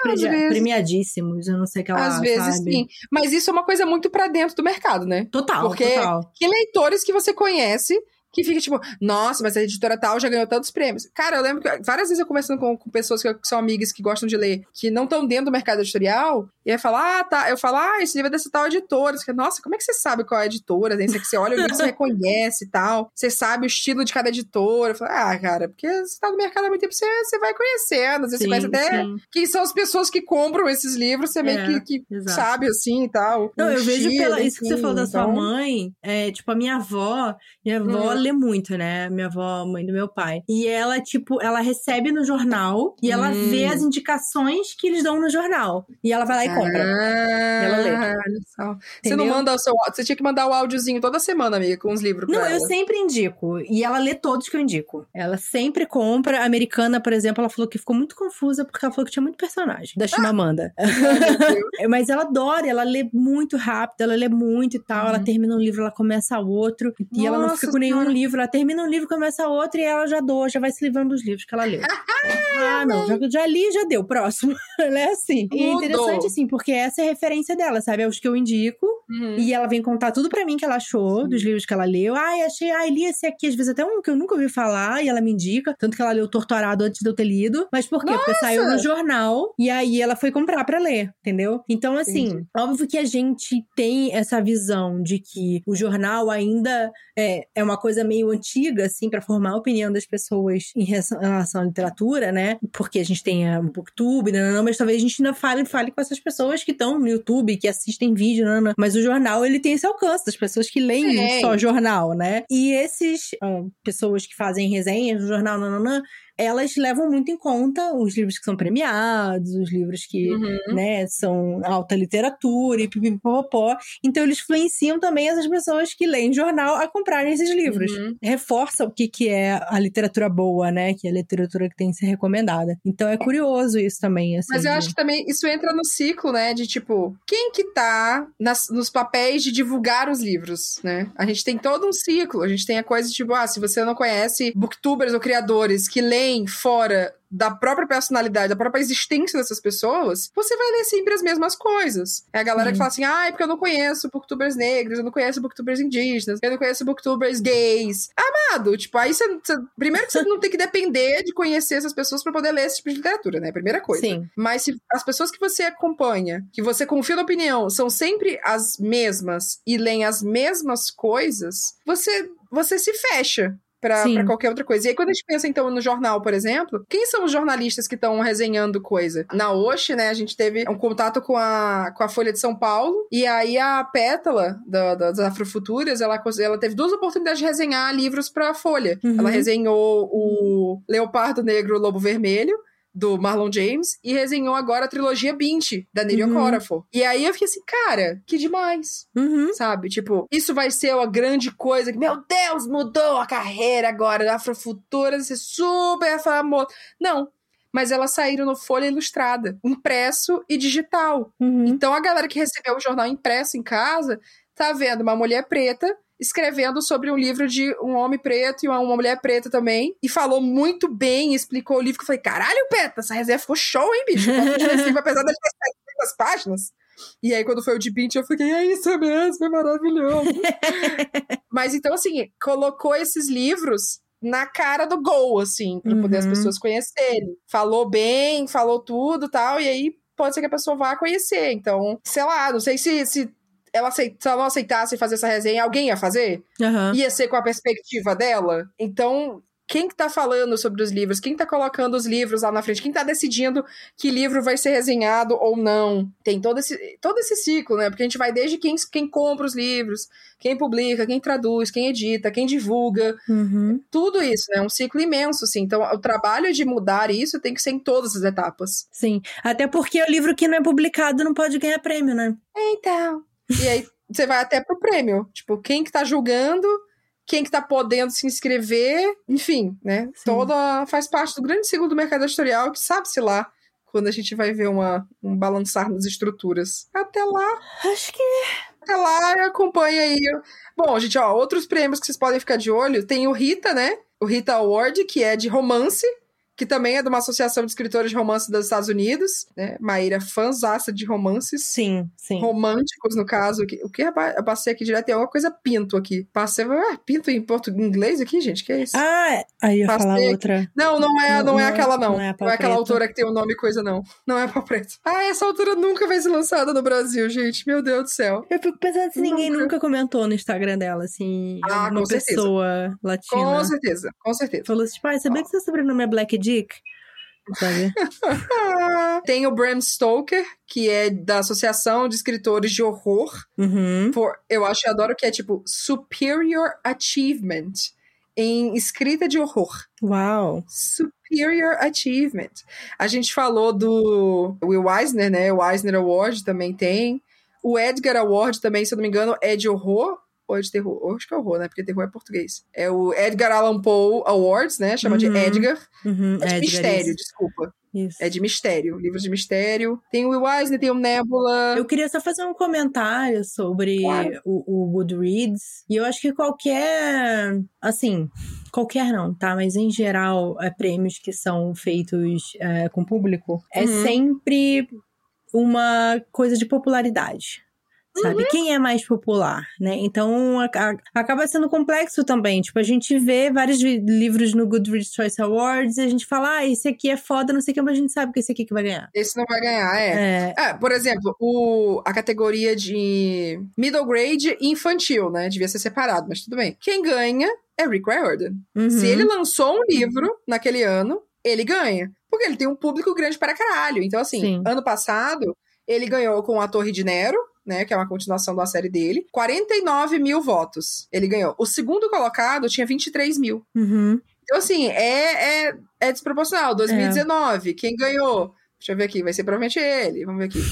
premiadíssimos, eu não sei o que ela Às vezes sabe? sim. Mas isso é uma coisa muito para dentro do mercado, né? Total, Porque total. que leitores que você conhece que fica tipo, nossa, mas a editora tal já ganhou tantos prêmios. Cara, eu lembro que várias vezes eu conversando com, com pessoas que, são amigas que gostam de ler, que não estão dentro do mercado editorial, e aí fala, ah, tá. Eu falo, ah, esse livro é dessa tal editora. Você nossa, como é que você sabe qual é a editora? Daí você olha o livro, você [laughs] reconhece e tal. Você sabe o estilo de cada editora. Eu falo, ah, cara, porque você tá no mercado há muito tempo, você, você vai conhecendo. Às vezes sim, você conhece até sim. quem são as pessoas que compram esses livros, você é, meio que, que sabe assim e tal. Não, eu vejo pela, isso que você falou da sua então mãe, é, tipo, a minha avó, minha avó hum. Lê muito, né? Minha avó, mãe do meu pai. E ela, tipo, ela recebe no jornal e ela hum. vê as indicações que eles dão no jornal. E ela vai lá e compra. Ah, e ela lê. Olha só. Você não manda o seu. Você tinha que mandar o áudiozinho toda semana, amiga, com os livros. Não, ela. eu sempre indico. E ela lê todos que eu indico. Ela sempre compra. A americana, por exemplo, ela falou que ficou muito confusa porque ela falou que tinha muito personagem da Chimamanda. Ah, [laughs] [laughs] Mas ela adora, ela lê muito rápido, ela lê muito e tal. Uhum. Ela termina um livro, ela começa outro. E Nossa, ela não fica com nenhum livro. Ela termina um livro, começa outro e ela já doa, já vai se livrando dos livros que ela leu. [laughs] ah, não, já, já li, já deu. Próximo. [laughs] ela é assim. E é interessante, assim, porque essa é a referência dela, sabe? É os que eu indico. Uhum. E ela vem contar tudo pra mim que ela achou Sim. dos livros que ela leu. Ai, achei, ai, li esse aqui, às vezes até um que eu nunca ouvi falar, e ela me indica. Tanto que ela leu Torturado antes de eu ter lido. Mas por quê? Nossa! Porque saiu no jornal e aí ela foi comprar pra ler, entendeu? Então, assim, Entendi. óbvio que a gente tem essa visão de que o jornal ainda é, é uma coisa meio antiga, assim, para formar a opinião das pessoas em relação à literatura né? Porque a gente tem a Booktube, não, mas talvez a gente ainda fale, fale com essas pessoas que estão no YouTube, que assistem vídeo, não, mas o jornal, ele tem esse alcance das pessoas que leem Sim. só jornal, né? E esses ah, pessoas que fazem resenhas no jornal, não, não, não elas levam muito em conta os livros que são premiados, os livros que, uhum. né, são alta literatura e pipipopopó. Então eles influenciam também essas pessoas que leem jornal a comprarem esses livros. Uhum. Reforça o que, que é a literatura boa, né, que é a literatura que tem que ser recomendada. Então é curioso isso também, assim. Mas eu de... acho que também isso entra no ciclo, né, de tipo, quem que tá nas, nos papéis de divulgar os livros, né? A gente tem todo um ciclo, a gente tem a coisa de tipo, ah, se você não conhece booktubers ou criadores que leem fora da própria personalidade, da própria existência dessas pessoas, você vai ler sempre as mesmas coisas. É a galera que fala assim, ah, é porque eu não conheço booktubers negros, eu não conheço booktubers indígenas, eu não conheço booktubers gays. Amado, tipo, aí você, você primeiro que você não tem que depender de conhecer essas pessoas para poder ler esse tipo de literatura, né? Primeira coisa. Sim. Mas se as pessoas que você acompanha, que você confia na opinião, são sempre as mesmas e leem as mesmas coisas, você você se fecha para qualquer outra coisa. E aí, quando a gente pensa, então, no jornal, por exemplo, quem são os jornalistas que estão resenhando coisa? Na Oxe, né, a gente teve um contato com a, com a Folha de São Paulo, e aí a Pétala, da, das Afrofuturas, ela, ela teve duas oportunidades de resenhar livros pra Folha. Uhum. Ela resenhou o Leopardo Negro, o Lobo Vermelho, do Marlon James e resenhou agora a trilogia Bint, da Neil uhum. Corafor. E aí eu fiquei assim, cara, que demais. Uhum. Sabe? Tipo, isso vai ser uma grande coisa que, meu Deus, mudou a carreira agora da Afrofutura, ser super famoso. Não, mas elas saíram no Folha Ilustrada, impresso e digital. Uhum. Então a galera que recebeu o jornal impresso em casa tá vendo uma mulher preta escrevendo sobre um livro de um homem preto e uma, uma mulher preta também. E falou muito bem, explicou o livro. Que eu falei, caralho, Peta, essa reserva ficou show, hein, bicho? apesar de ter 700 páginas. E aí, quando foi o de Bint, eu fiquei, é isso mesmo, é maravilhoso. [laughs] Mas então, assim, colocou esses livros na cara do gol, assim, pra uhum. poder as uhum. pessoas conhecerem. Falou bem, falou tudo tal, e aí pode ser que a pessoa vá conhecer. Então, sei lá, não sei se, se ela se ela não aceitasse fazer essa resenha, alguém ia fazer? Uhum. Ia ser com a perspectiva dela? Então, quem que tá falando sobre os livros, quem tá colocando os livros lá na frente, quem tá decidindo que livro vai ser resenhado ou não. Tem todo esse, todo esse ciclo, né? Porque a gente vai desde quem, quem compra os livros, quem publica, quem traduz, quem edita, quem divulga. Uhum. Tudo isso, né? Um ciclo imenso, assim. Então, o trabalho de mudar isso tem que ser em todas as etapas. Sim. Até porque o livro que não é publicado não pode ganhar prêmio, né? Então. E aí você vai até pro prêmio. Tipo, quem que tá julgando, quem que tá podendo se inscrever, enfim, né? Sim. Toda. Faz parte do grande ciclo do mercado editorial, que sabe-se lá quando a gente vai ver uma, um balançar nas estruturas. Até lá. Acho que. Até lá, acompanha aí. Bom, gente, ó, outros prêmios que vocês podem ficar de olho. Tem o Rita, né? O Rita Award, que é de romance que também é de uma associação de escritores de romance dos Estados Unidos, né? Maíra fãzaça de romances. Sim, sim. Românticos, no caso. O que eu passei aqui direto tem alguma coisa pinto aqui. Passei, ah, pinto em português, inglês aqui, gente? Que é isso? Ah, aí eu ia falar outra. Não, não é, não, não é aquela, não. Não é, não é aquela autora que tem o um nome e coisa, não. Não é a pau preto. Ah, essa autora nunca vai ser lançada no Brasil, gente. Meu Deus do céu. Eu fico pensando se ninguém nunca, nunca comentou no Instagram dela, assim, ah, uma pessoa latina. Com certeza, com certeza. Falou assim, tipo, ah, sabia que seu sobrenome é Black Dick? [laughs] Tem o Bram Stoker, que é da Associação de Escritores de Horror. Uhum. Eu acho que adoro que é tipo Superior Achievement em escrita de horror. Uau! Superior Achievement. A gente falou do Will Eisner, né? O Eisner Award também tem. O Edgar Award também, se eu não me engano, é de horror ou é de terror? Acho que é horror, né? Porque terror é português. É o Edgar Allan Poe Awards, né? Chama uhum. de Edgar. Uhum. É de Edgar, mistério, desculpa. Isso. É de mistério, livros de mistério. Tem o Will Eisner, tem o Nebula. Eu queria só fazer um comentário sobre claro. o, o Goodreads. E eu acho que qualquer. Assim, qualquer não, tá? Mas em geral, é, prêmios que são feitos é, com público, é uhum. sempre uma coisa de popularidade sabe? Uhum. Quem é mais popular, né? Então a, a, acaba sendo complexo também. Tipo, a gente vê vários livros no Goodreads Choice Awards e a gente fala, ah, esse aqui é foda, não sei o que, mas a gente sabe que esse aqui que vai ganhar. Esse não vai ganhar, é. é. é por exemplo, o, a categoria de middle grade e infantil, né? Devia ser separado, mas tudo bem. Quem ganha é Rick Riordan. Uhum. Se ele lançou um livro naquele ano, ele ganha. Porque ele tem um público grande para caralho. Então, assim, Sim. ano passado, ele ganhou com a Torre de Nero, né? Que é uma continuação da série dele. 49 mil votos ele ganhou. O segundo colocado tinha 23 mil. Uhum. Então, assim, é, é, é desproporcional. 2019, é. quem ganhou? Deixa eu ver aqui, vai ser provavelmente ele. Vamos ver aqui.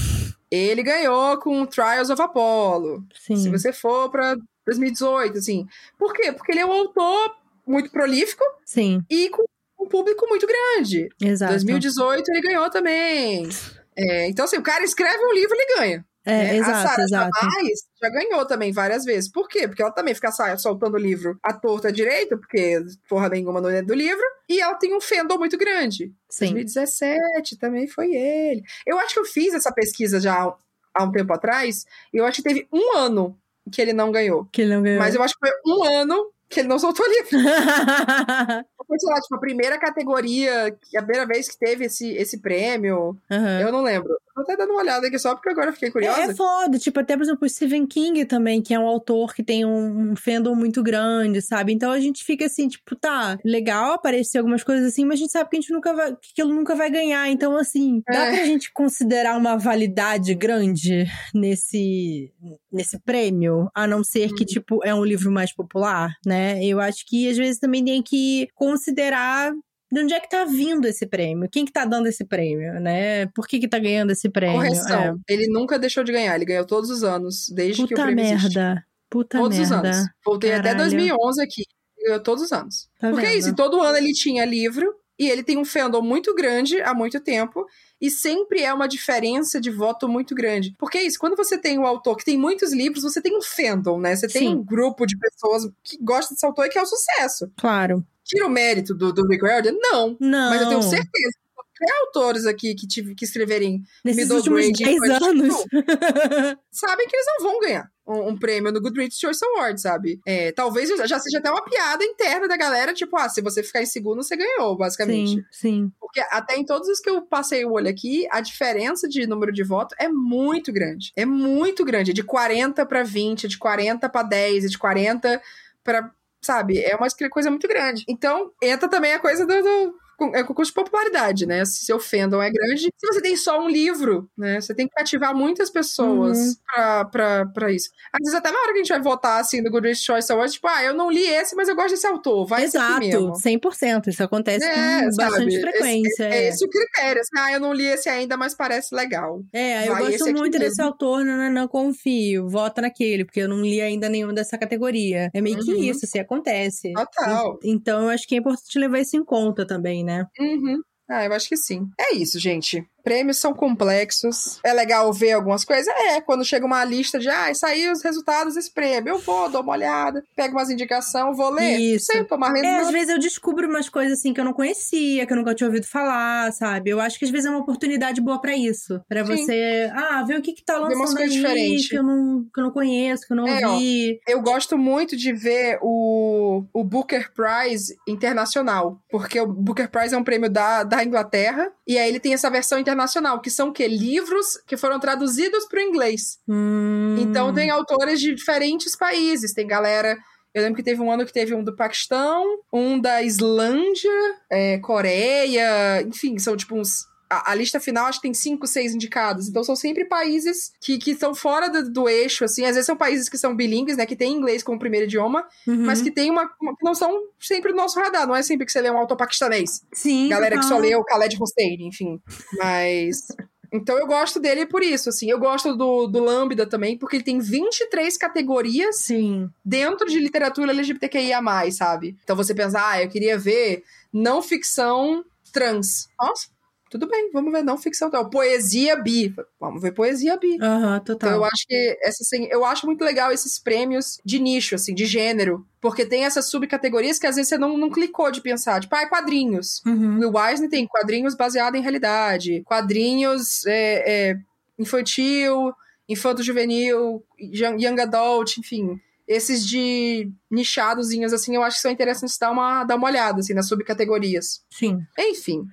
Ele ganhou com Trials of Apollo. Sim. Se você for pra 2018, assim. Por quê? Porque ele é um autor muito prolífico. Sim. E com um público muito grande. Exato. 2018 ele ganhou também. É, então, assim, o cara escreve um livro ele ganha. É, né? exato, a Sarah exato. Jamais já ganhou também várias vezes. Por quê? Porque ela também fica soltando livro à torta direita, porque porra nenhuma não é do livro, e ela tem um fandom muito grande. Sim. 2017 também foi ele. Eu acho que eu fiz essa pesquisa já há um tempo atrás, e eu acho que teve um ano que ele não ganhou. Que ele não ganhou. Mas eu acho que foi um ano que ele não soltou livro. [laughs] Foi, sei lá, tipo, a primeira categoria, a primeira vez que teve esse, esse prêmio. Uhum. Eu não lembro. Vou até dando uma olhada aqui só porque agora eu fiquei curiosa. É, é foda. Tipo, até, por exemplo, o Stephen King também, que é um autor que tem um, um fandom muito grande, sabe? Então a gente fica assim, tipo, tá, legal aparecer algumas coisas assim, mas a gente sabe que a gente nunca vai, que aquilo nunca vai ganhar. Então, assim, é. dá pra gente considerar uma validade grande nesse, nesse prêmio, a não ser que, uhum. tipo, é um livro mais popular, né? Eu acho que às vezes também tem que considerar de onde é que tá vindo esse prêmio? Quem que tá dando esse prêmio, né? Por que que tá ganhando esse prêmio? Correção. É. Ele nunca deixou de ganhar, ele ganhou todos os anos, desde Puta que o prêmio merda. existe. Puta todos merda. os anos. Voltei Caralho. até 2011 aqui, ganhou todos os anos. Tá Porque vendo? é isso, todo ano ele tinha livro, e ele tem um fandom muito grande há muito tempo, e sempre é uma diferença de voto muito grande. Porque é isso, quando você tem um autor que tem muitos livros, você tem um fandom, né? Você tem Sim. um grupo de pessoas que gostam desse autor e que é o um sucesso. Claro. Tira o mérito do, do Rick Riordan? Não. Não. Mas eu tenho certeza qualquer autores aqui que, tive, que escreverem Nesses últimos 10 anos. [laughs] sabem que eles não vão ganhar um, um, prêmio no Goodreads Choice Award, sabe? É, talvez já seja até uma piada interna da galera, tipo, ah, se você ficar em segundo, você ganhou, basicamente. Sim, sim. Porque até em todos os que eu passei o olho aqui, a diferença de número de voto é muito grande. É muito grande. É de 40 para 20, é de 40 para 10, é de 40 para sabe? É uma coisa muito grande. Então, entra também a coisa do, do é concurso de popularidade, né? Se fandom é grande, se você tem só um livro, né? Você tem que cativar muitas pessoas uhum. pra, pra, pra isso. Às vezes, até na hora que a gente vai votar, assim, no Goodreads Choice Awards, tipo, ah, eu não li esse, mas eu gosto desse autor, vai Exato, esse mesmo. 100%. Isso acontece é, com sabe? bastante frequência. Esse, é, é esse o critério. Assim, ah, eu não li esse ainda, mas parece legal. É, eu vai gosto muito desse autor, não, não, não, confio, vota naquele, porque eu não li ainda nenhuma dessa categoria. É meio uhum. que isso, assim, acontece. Total. Então, eu acho que é importante levar isso em conta também, né? Uhum. Ah, eu acho que sim. É isso, gente prêmios são complexos. É legal ver algumas coisas? É, quando chega uma lista de, ah, saiu os resultados desse prêmio. Eu vou, dou uma olhada, pego umas indicações, vou ler. Isso. Sei, tomar é, às vezes eu descubro umas coisas assim que eu não conhecia, que eu nunca tinha ouvido falar, sabe? Eu acho que às vezes é uma oportunidade boa para isso. para você, ah, ver o que que tá lançando aí diferente. que eu, não, que eu não conheço, que eu não é, ouvi. Ó, eu gosto muito de ver o, o Booker Prize internacional, porque o Booker Prize é um prêmio da, da Inglaterra, e aí ele tem essa versão internacional internacional, que são o quê? Livros que foram traduzidos para o inglês. Hum. Então tem autores de diferentes países. Tem galera. Eu lembro que teve um ano que teve um do Paquistão, um da Islândia, é, Coreia, enfim, são tipo uns a, a, lista final acho que tem cinco, seis indicados. Então são sempre países que, que estão fora do, do, eixo, assim. Às vezes são países que são bilíngues, né? Que tem inglês como primeiro idioma, uhum. mas que tem uma, uma, que não são sempre do nosso radar. Não é sempre que você lê um autor paquistanês. Sim. Galera uhum. que só lê o Khaled Hossein, enfim. Mas. Então eu gosto dele por isso, assim. Eu gosto do, do Lambda também, porque ele tem 23 categorias Sim. dentro de literatura LGBTQIA+, sabe? Então você pensa, ah, eu queria ver não ficção trans. Nossa, tudo bem, vamos ver não ficção tal. Poesia bi. Vamos ver poesia bi. Aham, uhum, total. Então eu acho que essa assim, eu acho muito legal esses prêmios de nicho, assim, de gênero. Porque tem essas subcategorias que às vezes você não, não clicou de pensar. Tipo, ah, é quadrinhos. Uhum. O Wisney tem quadrinhos baseados em realidade. Quadrinhos é, é, infantil, infanto-juvenil, young adult, enfim esses de nichadozinhos, assim, eu acho que são interessantes dar uma, dar uma olhada, assim, nas subcategorias. Sim. Enfim.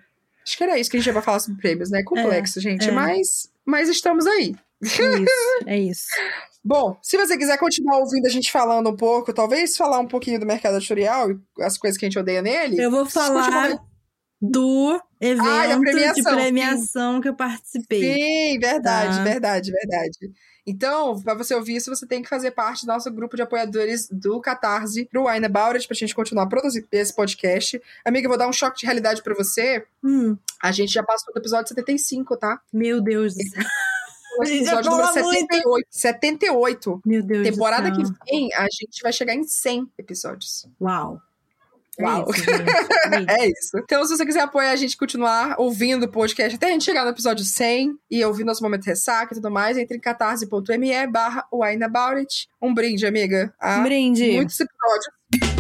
Acho que era isso que a gente ia falar sobre prêmios, né? É complexo, é, gente, é. Mas, mas estamos aí. É isso, é isso. [laughs] Bom, se você quiser continuar ouvindo a gente falando um pouco, talvez falar um pouquinho do mercado editorial e as coisas que a gente odeia nele. Eu vou falar do evento Ai, premiação, de premiação sim. que eu participei. Sim, verdade, tá. verdade, verdade. Então, para você ouvir isso, você tem que fazer parte do nosso grupo de apoiadores do Catarse pro Wine About It, pra gente continuar produzindo esse podcast. Amiga, eu vou dar um choque de realidade para você. Hum. A gente já passou do episódio 75, tá? Meu Deus do céu. [laughs] O episódio número 78. Muito. 78. Meu Deus Temporada que vem, a gente vai chegar em 100 episódios. Uau. Uau. É isso, [laughs] é isso. Então, se você quiser apoiar a gente continuar ouvindo o podcast até a gente chegar no episódio 100 e ouvir nosso momento de ressaca e tudo mais, entre em catarse.me barra Um brinde, amiga. Um brinde. Muitos episódios